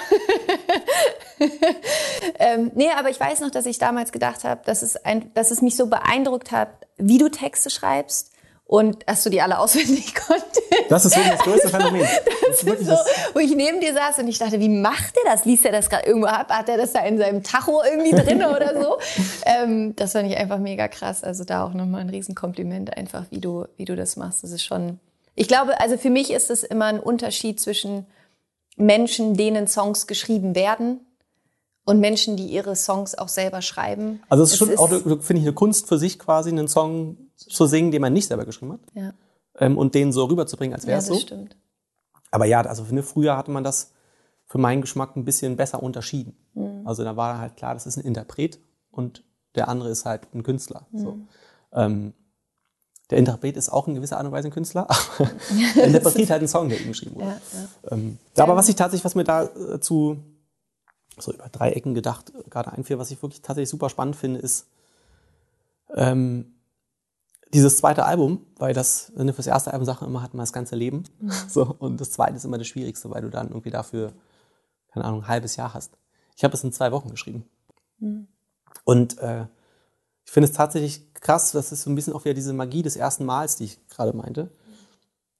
[LAUGHS] ähm, nee, aber ich weiß noch, dass ich damals gedacht habe, dass es, ein, dass es mich so beeindruckt hat, wie du Texte schreibst und dass du die alle [LAUGHS] auswendig konntest. Das ist wirklich das größte Phänomen. Das, das ist so, wo ich neben dir saß und ich dachte, wie macht er das? Liest er das gerade irgendwo ab? Hat er das da in seinem Tacho irgendwie drin oder so? ähm, das fand ich einfach mega krass. Also da auch nochmal ein Riesenkompliment einfach, wie du, wie du das machst. Das ist schon ich glaube, also für mich ist es immer ein Unterschied zwischen Menschen, denen Songs geschrieben werden und Menschen, die ihre Songs auch selber schreiben. Also es ist schon ist, auch, finde ich, eine Kunst für sich quasi, einen Song zu singen, den man nicht selber geschrieben hat. Ja. Ähm, und den so rüberzubringen, als wäre es ja, so. Stimmt. Aber ja, also finde, früher hatte man das für meinen Geschmack ein bisschen besser unterschieden. Mhm. Also da war halt klar, das ist ein Interpret und der andere ist halt ein Künstler. Mhm. So. Ähm, der Interpret ist auch in gewisser Art und Weise ein Künstler, [LAUGHS] aber [LAUGHS] er interpretiert halt einen Song, der ihm geschrieben wurde. Ja. Ähm, aber was ich tatsächlich, was mir dazu äh, so über drei Ecken gedacht gerade einfiel, was ich wirklich tatsächlich super spannend finde, ist ähm, dieses zweite Album, weil das, wenn du fürs erste Album Sachen immer hat man das ganze Leben. Mhm. [LAUGHS] So, und das zweite ist immer das Schwierigste, weil du dann irgendwie dafür, keine Ahnung, ein halbes Jahr hast. Ich habe es in zwei Wochen geschrieben. Mhm. Und äh, ich finde es tatsächlich krass, das ist so ein bisschen auch wieder diese Magie des ersten Mals, die ich gerade meinte.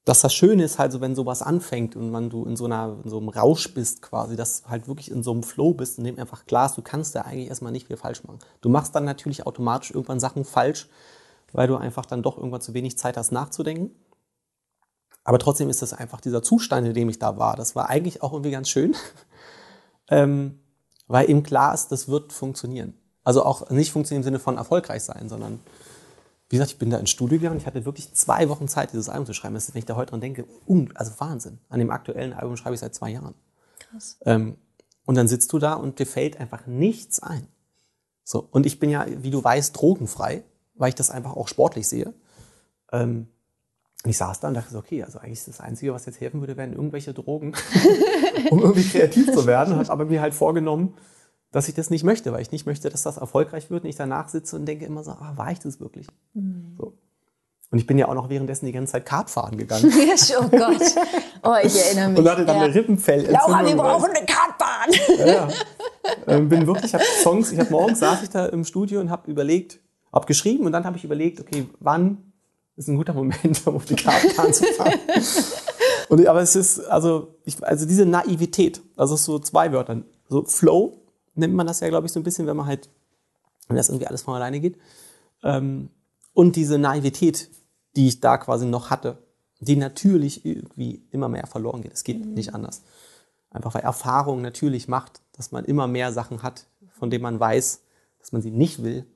Dass das Schöne ist halt so, wenn sowas anfängt und man du in so einer, in so einem Rausch bist quasi, dass du halt wirklich in so einem Flow bist, in dem einfach klar ist, du kannst da eigentlich erstmal nicht viel falsch machen. Du machst dann natürlich automatisch irgendwann Sachen falsch, weil du einfach dann doch irgendwann zu wenig Zeit hast nachzudenken. Aber trotzdem ist das einfach dieser Zustand, in dem ich da war. Das war eigentlich auch irgendwie ganz schön, [LAUGHS] ähm, weil eben klar ist, das wird funktionieren. Also auch nicht funktionieren im Sinne von erfolgreich sein, sondern wie gesagt, ich bin da ins Studio gegangen und ich hatte wirklich zwei Wochen Zeit, dieses Album zu schreiben. Das ist, wenn ich da heute dran denke, um, also Wahnsinn. An dem aktuellen Album schreibe ich seit zwei Jahren. Krass. Ähm, und dann sitzt du da und dir fällt einfach nichts ein. So. Und ich bin ja, wie du weißt, drogenfrei, weil ich das einfach auch sportlich sehe. Ähm, Und ich saß da und dachte so, okay, also eigentlich ist das Einzige, was jetzt helfen würde, wären irgendwelche Drogen, [LAUGHS] um irgendwie kreativ zu werden. Habe aber mir halt vorgenommen, dass ich das nicht möchte, weil ich nicht möchte, dass das erfolgreich wird. Und ich danach sitze und denke immer so, ah, war ich das wirklich? Mhm. So. Und ich bin ja auch noch währenddessen die ganze Zeit Kart fahren gegangen. [LAUGHS] oh Gott. Oh, ich erinnere mich. Und hatte dann ja. eine Rippenfell. Laura, wir brauchen eine Kartbahn. Ja, ja. Ähm, bin wirklich, ich habe Songs, ich habe morgens saß ich da im Studio und habe überlegt, habe geschrieben und dann habe ich überlegt, okay, wann ist ein guter Moment, [LAUGHS] um auf die Kartbahn zu fahren. Und, aber es ist, also, ich, also diese Naivität, also so zwei Wörter, so Flow nennt man das ja, glaube ich, so ein bisschen, wenn man halt, wenn das irgendwie alles von alleine geht. Ähm, und diese Naivität, die ich da quasi noch hatte, die natürlich irgendwie immer mehr verloren geht. Es geht mhm. nicht anders. Einfach weil Erfahrung natürlich macht, dass man immer mehr Sachen hat, von denen man weiß, dass man sie nicht will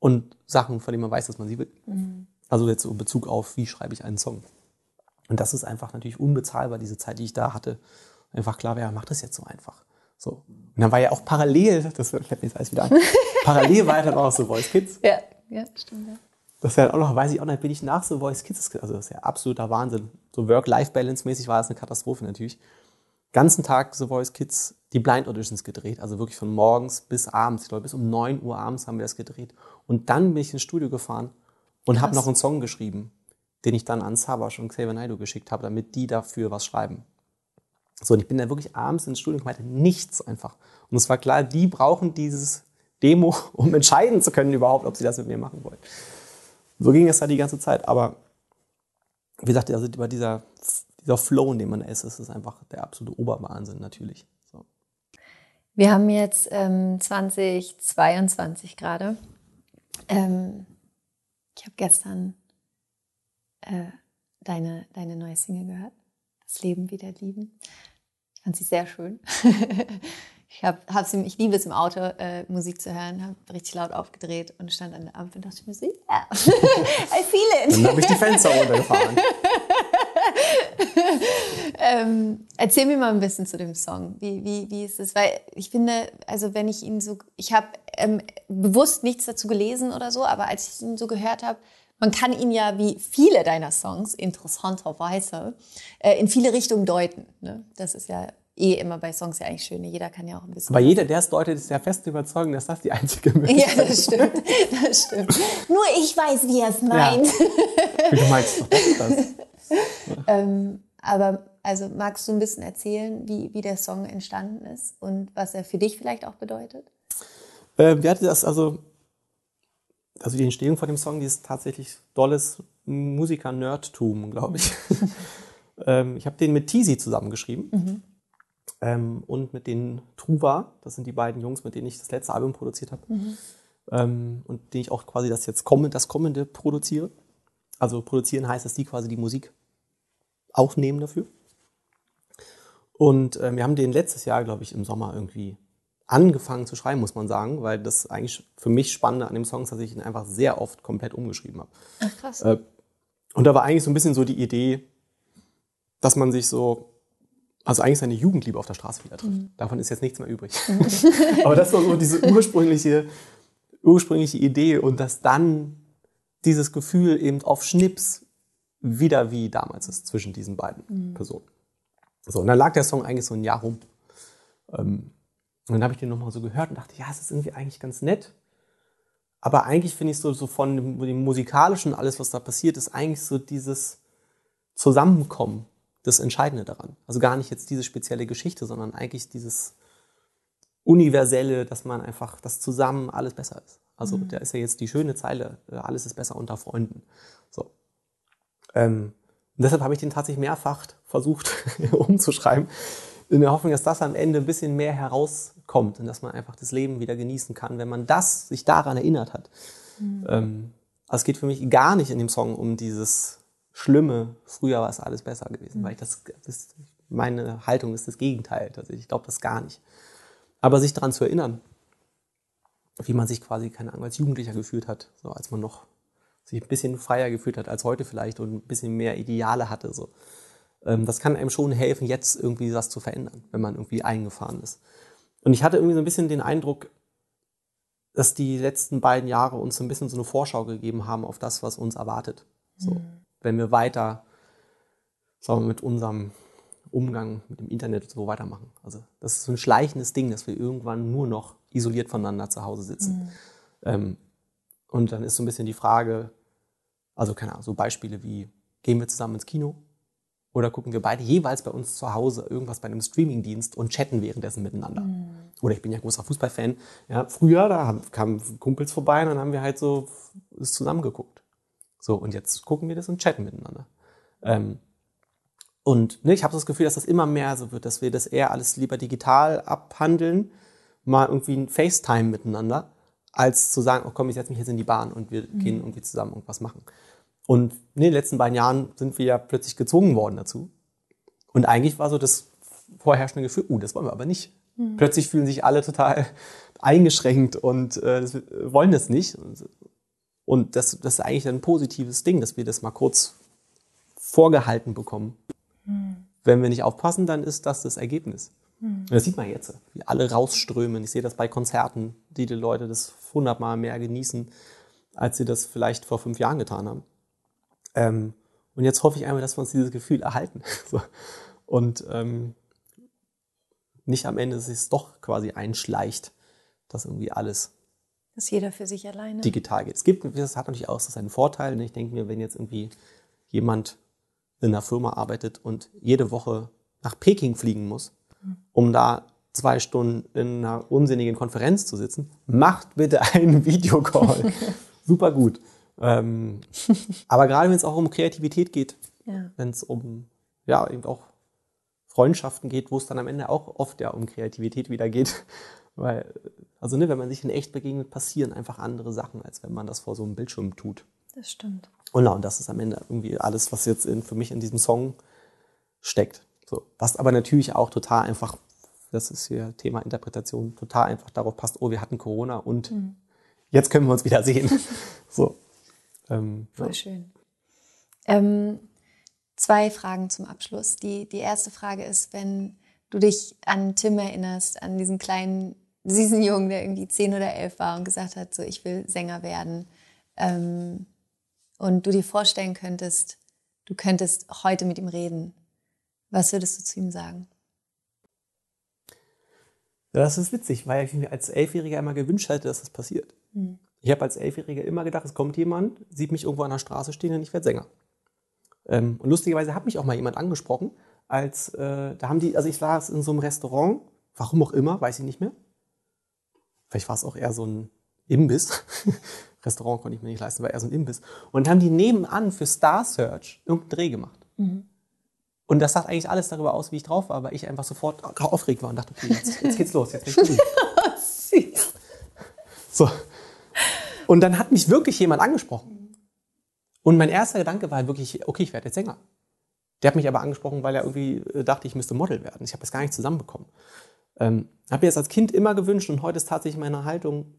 und Sachen, von denen man weiß, dass man sie will. Mhm. Also jetzt in Bezug auf, wie schreibe ich einen Song. Und das ist einfach natürlich unbezahlbar, diese Zeit, die ich da hatte. Einfach klar, wer macht das jetzt so einfach? So. Und dann war ja auch parallel, das fällt mir jetzt alles wieder an, [LAUGHS] parallel war ja dann auch so Voice Kids. Ja, ja, stimmt, ja. Das ist ja auch noch, weiß ich auch nicht, bin ich nach so Voice Kids, also das ist ja absoluter Wahnsinn. So Work-Life-Balance-mäßig war das eine Katastrophe natürlich. Ganzen Tag so Voice Kids die Blind Auditions gedreht, also wirklich von morgens bis abends. Ich glaube, bis um 9 Uhr abends haben wir das gedreht. Und dann bin ich ins Studio gefahren und habe noch einen Song geschrieben, den ich dann an Savas und Xavier Naidoo geschickt habe, damit die dafür was schreiben. So, und ich bin dann wirklich abends ins Studio gekommen, hatte nichts einfach. Und es war klar, die brauchen dieses Demo, [LAUGHS] um entscheiden zu können überhaupt, ob sie das mit mir machen wollen. So ging es halt die ganze Zeit. Aber wie gesagt, also über dieser, dieser Flow, in dem man ist, ist es einfach der absolute Oberwahnsinn natürlich. So. Wir haben jetzt ähm, 2022 gerade. Ähm, ich habe gestern äh, deine, deine neue Single gehört. Das Leben wieder lieben. Ich fand sie sehr schön. [LAUGHS] Ich, hab, hab's, ich liebe es im Auto, äh, Musik zu hören, habe richtig laut aufgedreht und stand an der Ampel und dachte mir so, yeah, [LAUGHS] I feel it. Dann habe ich die Fenster [LAUGHS] runtergefahren. ähm, erzähl mir mal ein bisschen zu dem Song. Wie, wie, wie ist es? Weil ich finde, also wenn ich ihn so, ich habe ähm, bewusst nichts dazu gelesen oder so, aber als ich ihn so gehört habe, man kann ihn ja wie viele deiner Songs interessanterweise äh, in viele Richtungen deuten. Ne? Das ist ja eh immer bei Songs ja eigentlich schön. Jeder kann ja auch ein bisschen. Aber jeder, der es deutet, ist ja fest überzeugt, dass das die einzige Möglichkeit ist. Ja, das stimmt. Das stimmt. Nur ich weiß, wie er es meint. Ja. Du meinst doch das. [LAUGHS] ähm, aber also magst du ein bisschen erzählen, wie, wie der Song entstanden ist und was er für dich vielleicht auch bedeutet? Äh, wir hatten das also, also die Entstehung von dem Song, die ist tatsächlich dolles Musiker-Nerdtum, glaube ich. [LAUGHS] ähm, ich habe den mit Teasy zusammengeschrieben. Mhm ähm, und mit den Truva, das sind die beiden Jungs, mit denen ich das letzte Album produziert habe mhm. ähm, und denen ich auch quasi das jetzt kommende, das kommende produziere. Also produzieren heißt, dass die quasi die Musik aufnehmen dafür. Und ähm, wir haben den letztes Jahr, glaube ich, im Sommer irgendwie angefangen zu schreiben, muss man sagen, weil das eigentlich für mich Spannende an dem Song ist, dass ich ihn einfach sehr oft komplett umgeschrieben habe. Ach krass. Äh, und da war eigentlich so ein bisschen so die Idee, dass man sich so also eigentlich seine Jugendliebe auf der Straße wieder trifft. Mhm. Davon ist jetzt nichts mehr übrig. Mhm. [LAUGHS] Aber das war so diese ursprüngliche, ursprüngliche Idee und dass dann dieses Gefühl eben auf Schnips wieder wie damals ist zwischen diesen beiden mhm. Personen. So, und dann lag der Song eigentlich so ein Jahr rum. Ähm, und dann habe ich den nochmal so gehört und dachte, ja, es ist irgendwie eigentlich ganz nett. Aber eigentlich finde ich so, so von dem, dem musikalischen, alles, was da passiert, ist eigentlich so dieses Zusammenkommen das Entscheidende daran. Also gar nicht jetzt diese spezielle Geschichte, sondern eigentlich dieses Universelle, dass man einfach, dass zusammen alles besser ist. Also mhm. da ist ja jetzt die schöne Zeile, äh, alles ist besser unter Freunden. So. Ähm, und deshalb habe ich den tatsächlich mehrfach versucht [LAUGHS] umzuschreiben, in der Hoffnung, dass das am Ende ein bisschen mehr herauskommt und dass man einfach das Leben wieder genießen kann, wenn man das sich daran erinnert hat. Mhm. Ähm, also es geht für mich gar nicht in dem Song um dieses Schlimme, früher war es alles besser gewesen, mhm. weil ich das, das, meine Haltung ist das Gegenteil. Also ich glaube das gar nicht. Aber sich daran zu erinnern, wie man sich quasi, keine Ahnung, als Jugendlicher gefühlt hat, so als man noch sich ein bisschen freier gefühlt hat als heute vielleicht und ein bisschen mehr Ideale hatte, so. Ähm, das kann einem schon helfen, jetzt irgendwie das zu verändern, wenn man irgendwie eingefahren ist. Und ich hatte irgendwie so ein bisschen den Eindruck, dass die letzten beiden Jahre uns so ein bisschen so eine Vorschau gegeben haben auf das, was uns erwartet. So. Mhm wenn wir weiter sagen wir, mit unserem Umgang mit dem Internet so weitermachen. Also das ist so ein schleichendes Ding, dass wir irgendwann nur noch isoliert voneinander zu Hause sitzen. Mhm. Ähm, und dann ist so ein bisschen die Frage, also keine Ahnung, so Beispiele wie, gehen wir zusammen ins Kino? Oder gucken wir beide jeweils bei uns zu Hause irgendwas bei einem Streamingdienst und chatten währenddessen miteinander. Mhm. Oder ich bin ja großer Fußballfan. Ja, früher, da kamen Kumpels vorbei und dann haben wir halt so es zusammengeguckt. So, und jetzt gucken wir das und chatten miteinander. Ähm, und ne, ich habe das Gefühl, dass das immer mehr so wird, dass wir das eher alles lieber digital abhandeln, mal irgendwie ein FaceTime miteinander, als zu sagen, oh komm, ich setze mich jetzt in die Bahn und wir mhm. gehen irgendwie zusammen irgendwas machen. Und in den letzten beiden Jahren sind wir ja plötzlich gezwungen worden dazu. Und eigentlich war so das vorherrschende Gefühl, uh, das wollen wir aber nicht. Mhm. Plötzlich fühlen sich alle total eingeschränkt und äh, wollen das nicht. Und das, das ist eigentlich ein positives Ding, dass wir das mal kurz vorgehalten bekommen. Mhm. Wenn wir nicht aufpassen, dann ist das das Ergebnis. Mhm. Das sieht man jetzt, wie alle rausströmen. Ich sehe das bei Konzerten, die die Leute das hundertmal mehr genießen, als sie das vielleicht vor fünf Jahren getan haben. Ähm, und jetzt hoffe ich einmal, dass wir uns dieses Gefühl erhalten. [LAUGHS] so. Und ähm, nicht am Ende sich es doch quasi einschleicht, dass irgendwie alles dass jeder für sich alleine digital geht. Es gibt, das hat natürlich auch seinen Vorteil. Ne? Ich denke mir, wenn jetzt irgendwie jemand in einer Firma arbeitet und jede Woche nach Peking fliegen muss, um da zwei Stunden in einer unsinnigen Konferenz zu sitzen, macht bitte einen [LAUGHS] Videocall. [LAUGHS] Super gut. Ähm, aber gerade wenn es auch um Kreativität geht, ja. wenn es um ja eben auch Freundschaften geht, wo es dann am Ende auch oft ja um Kreativität wieder geht, [LAUGHS] weil also ne, wenn man sich in echt begegnet, passieren einfach andere Sachen, als wenn man das vor so einem Bildschirm tut. Das stimmt. Und, und das ist am Ende irgendwie alles, was jetzt in, für mich in diesem Song steckt. So, was aber natürlich auch total einfach, das ist hier Thema Interpretation, total einfach darauf passt, oh, wir hatten Corona und mhm. jetzt können wir uns wieder sehen. [LAUGHS] so. Ähm, Voll ja. schön. Ähm, zwei Fragen zum Abschluss. Die, die erste Frage ist, wenn du dich an Tim erinnerst, an diesen kleinen, süßen Jungen, der irgendwie zehn oder elf war und gesagt hat, so, ich will Sänger werden. Ähm, und du dir vorstellen könntest, du könntest heute mit ihm reden. Was würdest du zu ihm sagen? Das ist witzig, weil ich mir als Elfjähriger immer gewünscht hätte, dass das passiert. Hm. Ich habe als Elfjähriger immer gedacht, es kommt jemand, sieht mich irgendwo an der Straße stehen und ich werde Sänger. Ähm, und lustigerweise hat mich auch mal jemand angesprochen, als äh, da haben die, also ich saß in so einem Restaurant, warum auch immer, weiß ich nicht mehr. Vielleicht war es auch eher so ein Imbiss. [LAUGHS] Restaurant konnte ich mir nicht leisten, war eher so ein Imbiss. Und dann haben die nebenan für Star Search irgendeinen Dreh gemacht. Mhm. Und das sagt eigentlich alles darüber aus, wie ich drauf war, weil ich einfach sofort aufgeregt war und dachte, okay, jetzt, jetzt geht's los, jetzt bin ich [LAUGHS] So. Und dann hat mich wirklich jemand angesprochen. Und mein erster Gedanke war halt wirklich, okay, ich werde jetzt Sänger. Der hat mich aber angesprochen, weil er irgendwie äh, dachte, ich müsste Model werden. Ich habe das gar nicht zusammenbekommen. Ähm, habe mir das als Kind immer gewünscht und heute ist tatsächlich meine Haltung,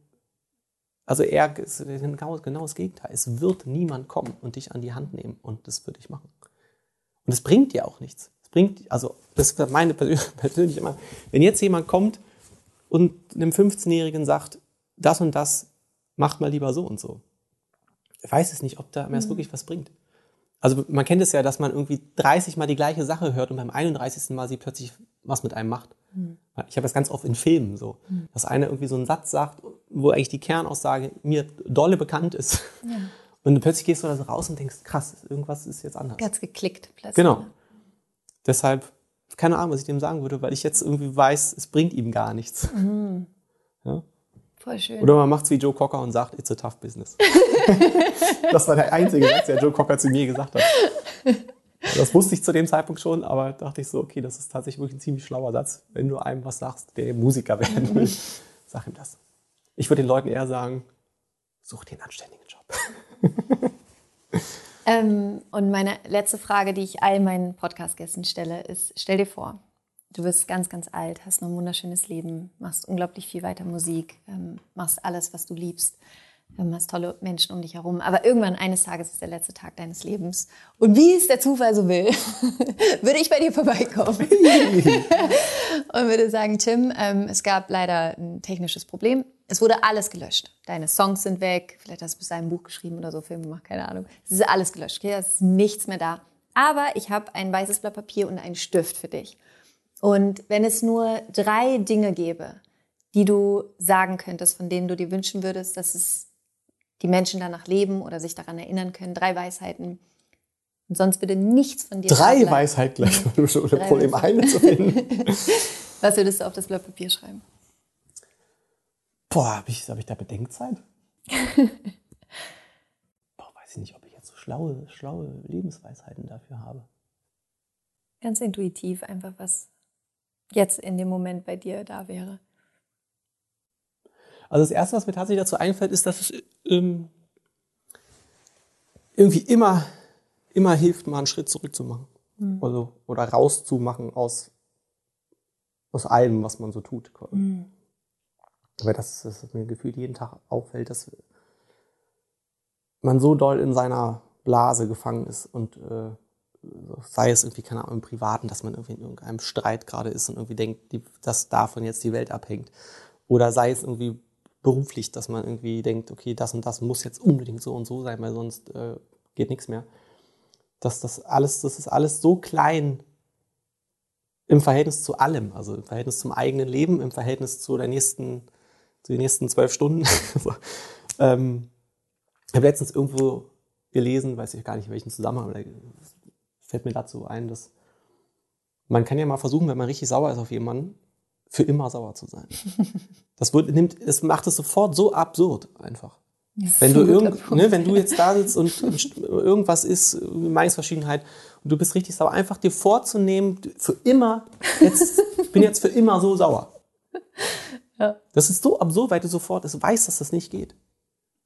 also eher genau, genau das Gegenteil. Es wird niemand kommen und dich an die Hand nehmen und das würde ich machen. Und es bringt dir auch nichts. Es bringt, also das ist meine [LAUGHS] persönliche immer, wenn jetzt jemand kommt und einem 15-Jährigen sagt, das und das macht mal lieber so und so. Ich weiß es nicht, ob da mir das mhm. wirklich was bringt. Also man kennt es ja, dass man irgendwie 30 Mal die gleiche Sache hört und beim 31. Mal sie plötzlich was mit einem macht. Mhm. Ich habe das ganz oft in Filmen so, mhm. dass einer irgendwie so einen Satz sagt, wo eigentlich die Kernaussage mir dolle bekannt ist. Ja. Und plötzlich gehst du da so raus und denkst, krass, irgendwas ist jetzt anders. Ganz geklickt plötzlich. Genau. Deshalb, keine Ahnung, was ich dem sagen würde, weil ich jetzt irgendwie weiß, es bringt ihm gar nichts. Mhm. Ja? Voll schön. Oder man macht es wie Joe Cocker und sagt, it's a tough business. [LAUGHS] das war der einzige Satz, der Joe Cocker zu mir gesagt hat. Das wusste ich zu dem Zeitpunkt schon, aber dachte ich so, okay, das ist tatsächlich wirklich ein ziemlich schlauer Satz. Wenn du einem was sagst, der Musiker werden will, [LAUGHS] sag ihm das. Ich würde den Leuten eher sagen, such dir einen anständigen Job. [LAUGHS] ähm, und meine letzte Frage, die ich all meinen Podcast-Gästen stelle, ist, stell dir vor, du wirst ganz, ganz alt, hast noch ein wunderschönes Leben, machst unglaublich viel weiter Musik, ähm, machst alles, was du liebst. Du hast tolle Menschen um dich herum. Aber irgendwann eines Tages ist der letzte Tag deines Lebens. Und wie es der Zufall so will, [LAUGHS] würde ich bei dir vorbeikommen. [LAUGHS] und würde sagen, Tim, ähm, es gab leider ein technisches Problem. Es wurde alles gelöscht. Deine Songs sind weg. Vielleicht hast du bis ein Buch geschrieben oder so, Film gemacht, keine Ahnung. Es ist alles gelöscht. Okay? Es ist nichts mehr da. Aber ich habe ein weißes Blatt Papier und einen Stift für dich. Und wenn es nur drei Dinge gäbe, die du sagen könntest, von denen du dir wünschen würdest, dass es die Menschen danach leben oder sich daran erinnern können. Drei Weisheiten. Und sonst würde nichts von dir. Drei Weisheiten gleich, schon ein Problem, eine zu finden. [LAUGHS] Was würdest du auf das Blatt Papier schreiben? Boah, habe ich, hab ich da Bedenkzeit? [LAUGHS] Boah, weiß ich nicht, ob ich jetzt so schlaue, schlaue Lebensweisheiten dafür habe. Ganz intuitiv, einfach was jetzt in dem Moment bei dir da wäre. Also das Erste, was mir tatsächlich dazu einfällt, ist, dass es ähm, irgendwie immer, immer hilft, mal einen Schritt zurück zu machen. Mhm. Also, oder rauszumachen aus, aus allem, was man so tut. Mhm. Aber das, das mir gefühlt jeden Tag auffällt, dass man so doll in seiner Blase gefangen ist und äh, sei es irgendwie, keine Ahnung, im Privaten, dass man irgendwie in irgendeinem Streit gerade ist und irgendwie denkt, die, dass davon jetzt die Welt abhängt. Oder sei es irgendwie beruflich, dass man irgendwie denkt, okay, das und das muss jetzt unbedingt so und so sein, weil sonst äh, geht nichts mehr. Dass das alles, das ist alles so klein im Verhältnis zu allem, also im Verhältnis zum eigenen Leben, im Verhältnis zu der nächsten, zu den nächsten zwölf Stunden. [LAUGHS] so. ähm, ich habe letztens irgendwo gelesen, weiß ich gar nicht in welchem Zusammenhang, fällt mir dazu ein, dass man kann ja mal versuchen, wenn man richtig sauer ist auf jemanden, für immer sauer zu sein. [LAUGHS] Das wird, nimmt, es macht es sofort so absurd einfach. Wenn du irgend, ne, wenn du jetzt da sitzt und irgendwas ist, Meinungsverschiedenheit, und du bist richtig sauer, einfach dir vorzunehmen, für immer, jetzt, bin jetzt für immer so sauer. [LAUGHS] Ja. Das ist so absurd, weil du sofort es weißt, dass das nicht geht.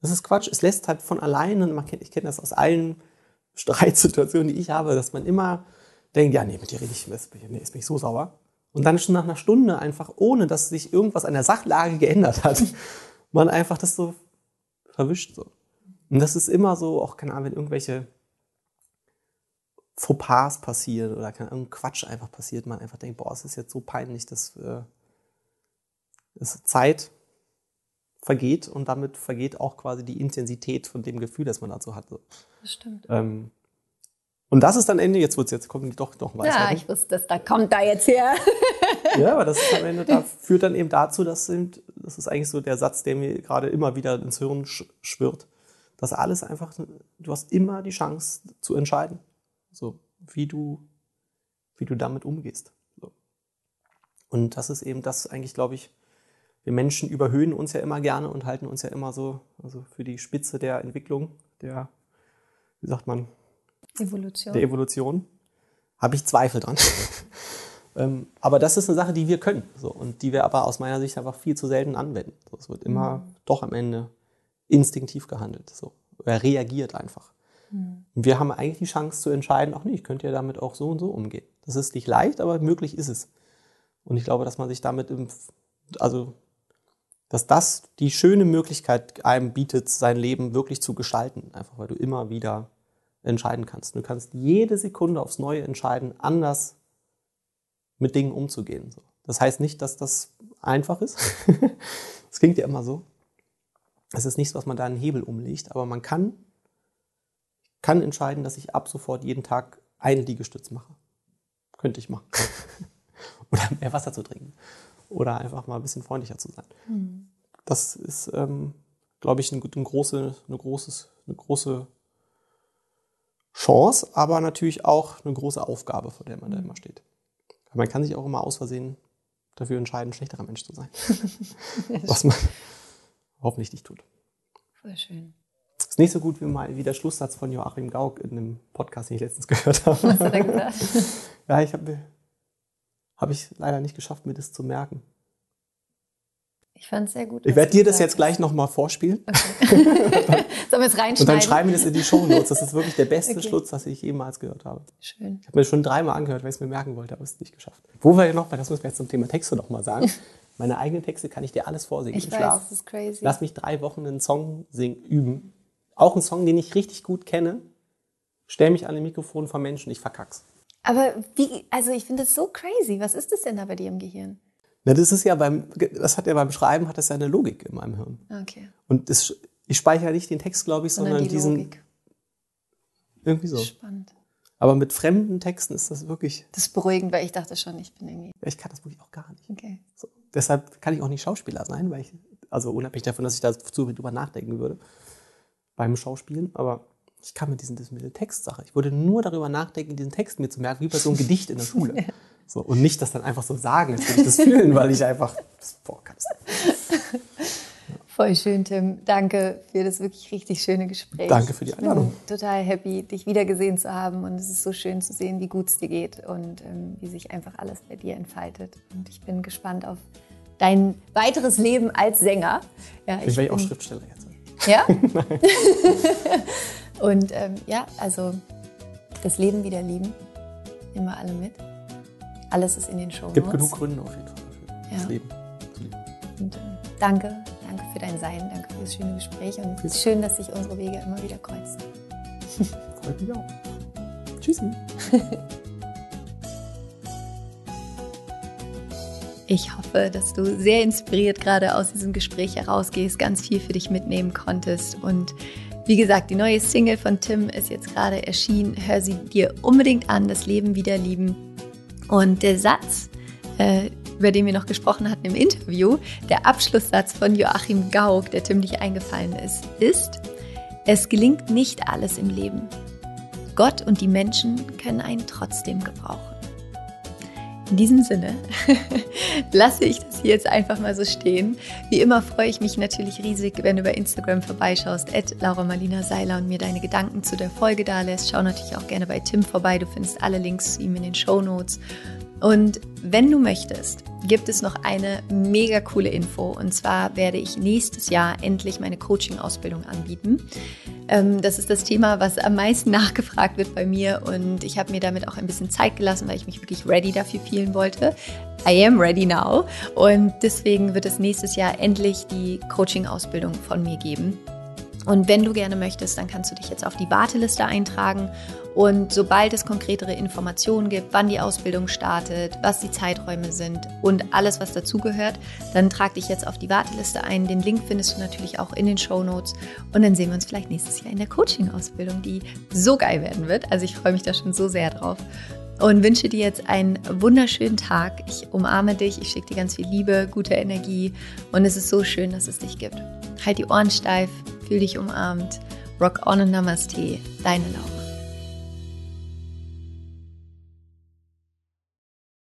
Das ist Quatsch. Es lässt halt von alleine, man kennt, ich kenne das aus allen Streitsituationen, die ich habe, dass man immer denkt, ja, nee, mit dir rede ich, nee, jetzt bin ich so sauer. Und dann schon nach einer Stunde einfach, ohne dass sich irgendwas an der Sachlage geändert hat, [LAUGHS] man einfach das so verwischt. So. Und das ist immer so, auch keine Ahnung, wenn irgendwelche Fauxpas passieren oder keine Ahnung, Quatsch einfach passiert, man einfach denkt, boah, es ist jetzt so peinlich, dass, äh, dass Zeit vergeht und damit vergeht auch quasi die Intensität von dem Gefühl, das man dazu hat. Das stimmt. Ähm, und das ist dann Ende, jetzt wird's jetzt kommen die doch noch weiter. Ja, ich wusste, dass da kommt da jetzt her. [LAUGHS] ja, aber das ist am Ende, da [LAUGHS] führt dann eben dazu, dass sind, das ist eigentlich so der Satz, der mir gerade immer wieder ins Hirn schwirrt. dass alles einfach, du hast immer die Chance zu entscheiden. So, wie du, wie du damit umgehst. So. Und das ist eben das eigentlich, glaube ich, wir Menschen überhöhen uns ja immer gerne und halten uns ja immer so, also für die Spitze der Entwicklung, der, wie sagt man, Evolution. der Evolution, habe ich Zweifel dran. [LAUGHS] ähm, aber das ist eine Sache, die wir können so, und die wir aber aus meiner Sicht einfach viel zu selten anwenden. So, es wird immer mhm. doch am Ende instinktiv gehandelt. So. Er reagiert einfach. Mhm. Und wir haben eigentlich die Chance zu entscheiden, ach nee, ich könnte ja damit auch so und so umgehen. Das ist nicht leicht, aber möglich ist es. Und ich glaube, dass man sich damit, im, also dass das die schöne Möglichkeit einem bietet, sein Leben wirklich zu gestalten. Einfach weil du immer wieder entscheiden kannst. Du kannst jede Sekunde aufs Neue entscheiden, anders mit Dingen umzugehen. Das heißt nicht, dass das einfach ist. [LAUGHS] das klingt ja immer so. Es ist nichts, was man da einen Hebel umlegt, aber man kann, kann entscheiden, dass ich ab sofort jeden Tag einen Liegestütz mache. Könnte ich machen. [LAUGHS] Oder mehr Wasser zu trinken. Oder einfach mal ein bisschen freundlicher zu sein. Mhm. Das ist, ähm, glaube ich, ein, ein große, eine, großes, eine große Chance, aber natürlich auch eine große Aufgabe, vor der man da mhm. immer steht. Man kann sich auch immer aus Versehen dafür entscheiden, ein schlechterer Mensch zu sein. [LAUGHS] Was man [LAUGHS] hoffentlich nicht tut. Voll schön. Ist nicht so gut wie mal wie der Schlusssatz von Joachim Gauck in einem Podcast, den ich letztens [LAUGHS] gehört habe. Was hat er gesagt? ja, ich habe hab ich leider nicht geschafft, mir das zu merken. Ich fand es sehr gut. Ich werde dir das jetzt gleich nochmal vorspielen. Okay. [LAUGHS] Sollen wir es reinschreiben? Und dann schreiben wir das in die Show Notes. Das ist wirklich der beste okay. Schluss, was ich jemals gehört habe. Schön. Ich habe mir schon dreimal angehört, weil ich es mir merken wollte, aber es nicht geschafft. Wo wir ja noch, das müssen wir jetzt zum Thema Texte nochmal sagen. Meine eigenen Texte kann ich dir alles vorsingen. Ich im weiß, Schlaf. das ist crazy. Lass mich drei Wochen einen Song singen, üben. Auch einen Song, den ich richtig gut kenne. Stell mich an den Mikrofon vor Menschen, ich verkack's. Aber wie, also ich finde das so crazy. Was ist das denn da bei dir im Gehirn? Na, das ist ja beim, das hat ja beim Schreiben, hat das ja eine Logik in meinem Hirn. Okay. Und das, ich speichere nicht den Text, glaube ich, Sondern sondern die diesen, Logik. irgendwie so. Spannend. Aber mit fremden Texten ist das wirklich, Das ist beruhigend, weil ich dachte schon, ich bin irgendwie. ich kann das wirklich auch gar nicht. Okay. So. Deshalb kann ich auch nicht Schauspieler sein, weil ich, also unabhängig davon, dass ich dazu drüber nachdenken würde beim Schauspielen, aber ich kann mit, diesen, mit der Textsache, ich würde nur darüber nachdenken, diesen Text mir zu merken, wie bei so einem Gedicht in der [LAUGHS] Schule. So, und nicht das dann einfach so sagen, als würde ich das fühlen, weil ich einfach, das [LAUGHS] Voll schön, Tim. Danke für das wirklich richtig schöne Gespräch. Danke für die Ich bin Einladung. total happy, dich wiedergesehen zu haben. Und es ist so schön zu sehen, wie gut es dir geht und ähm, wie sich einfach alles bei dir entfaltet. Und ich bin gespannt auf dein weiteres Leben als Sänger. Ja, Ich wäre auch bin- Schriftsteller jetzt. Ja? [LAUGHS] und ähm, ja, also das Leben wieder lieben. Wir alle mit. Alles ist in den Show Gibt genug Gründe auf jeden Fall dafür, das Ja. Leben zu lieben. Und äh, danke, danke für dein Sein, danke für das schöne Gespräch und es ist schön, dass sich unsere Wege immer wieder kreuzen. [LAUGHS] Freut mich auch. Tschüssi. [LAUGHS] Ich hoffe, dass du sehr inspiriert gerade aus diesem Gespräch herausgehst, ganz viel für dich mitnehmen konntest. Und wie gesagt, die neue Single von Tim ist jetzt gerade erschienen. Hör sie dir unbedingt an, das Leben wieder lieben. Und der Satz, äh, über den wir noch gesprochen hatten im Interview, der Abschlusssatz von Joachim Gauck, der Tim nicht eingefallen ist, ist, es gelingt nicht alles im Leben. Gott und die Menschen können einen trotzdem gebrauchen. In diesem Sinne [LAUGHS] lasse ich das hier jetzt einfach mal so stehen. Wie immer freue ich mich natürlich riesig, wenn du bei Instagram vorbeischaust, at Seiler und mir deine Gedanken zu der Folge da lässt. Schau natürlich auch gerne bei Tim vorbei. Du findest alle Links zu ihm in den Show Notes. Und wenn du möchtest, gibt es noch eine mega coole Info. Und zwar werde ich nächstes Jahr endlich meine Coaching-Ausbildung anbieten. Ähm, das ist das Thema, was am meisten [LAUGHS] nachgefragt wird bei mir. Und ich habe mir damit auch ein bisschen Zeit gelassen, weil ich mich wirklich ready dafür fühlen wollte. I am ready now. Und deswegen wird es nächstes Jahr endlich die Coaching-Ausbildung von mir geben. Und wenn du gerne möchtest, dann kannst du dich jetzt auf die Warteliste eintragen. Und sobald es konkretere Informationen gibt, wann die Ausbildung startet, was die Zeiträume sind und alles, was dazugehört, dann trag dich jetzt auf die Warteliste ein. Den Link findest du natürlich auch in den Show Notes. Und dann sehen wir uns vielleicht nächstes Jahr in der Coaching-Ausbildung, die so geil werden wird. Also ich freue mich da schon so sehr drauf. Und wünsche dir jetzt einen wunderschönen Tag. Ich umarme dich, ich schicke dir ganz viel Liebe, gute Energie. Und es ist so schön, dass es dich gibt. Halt die Ohren steif, fühl dich umarmt. Rock on und Namaste, deine Laura.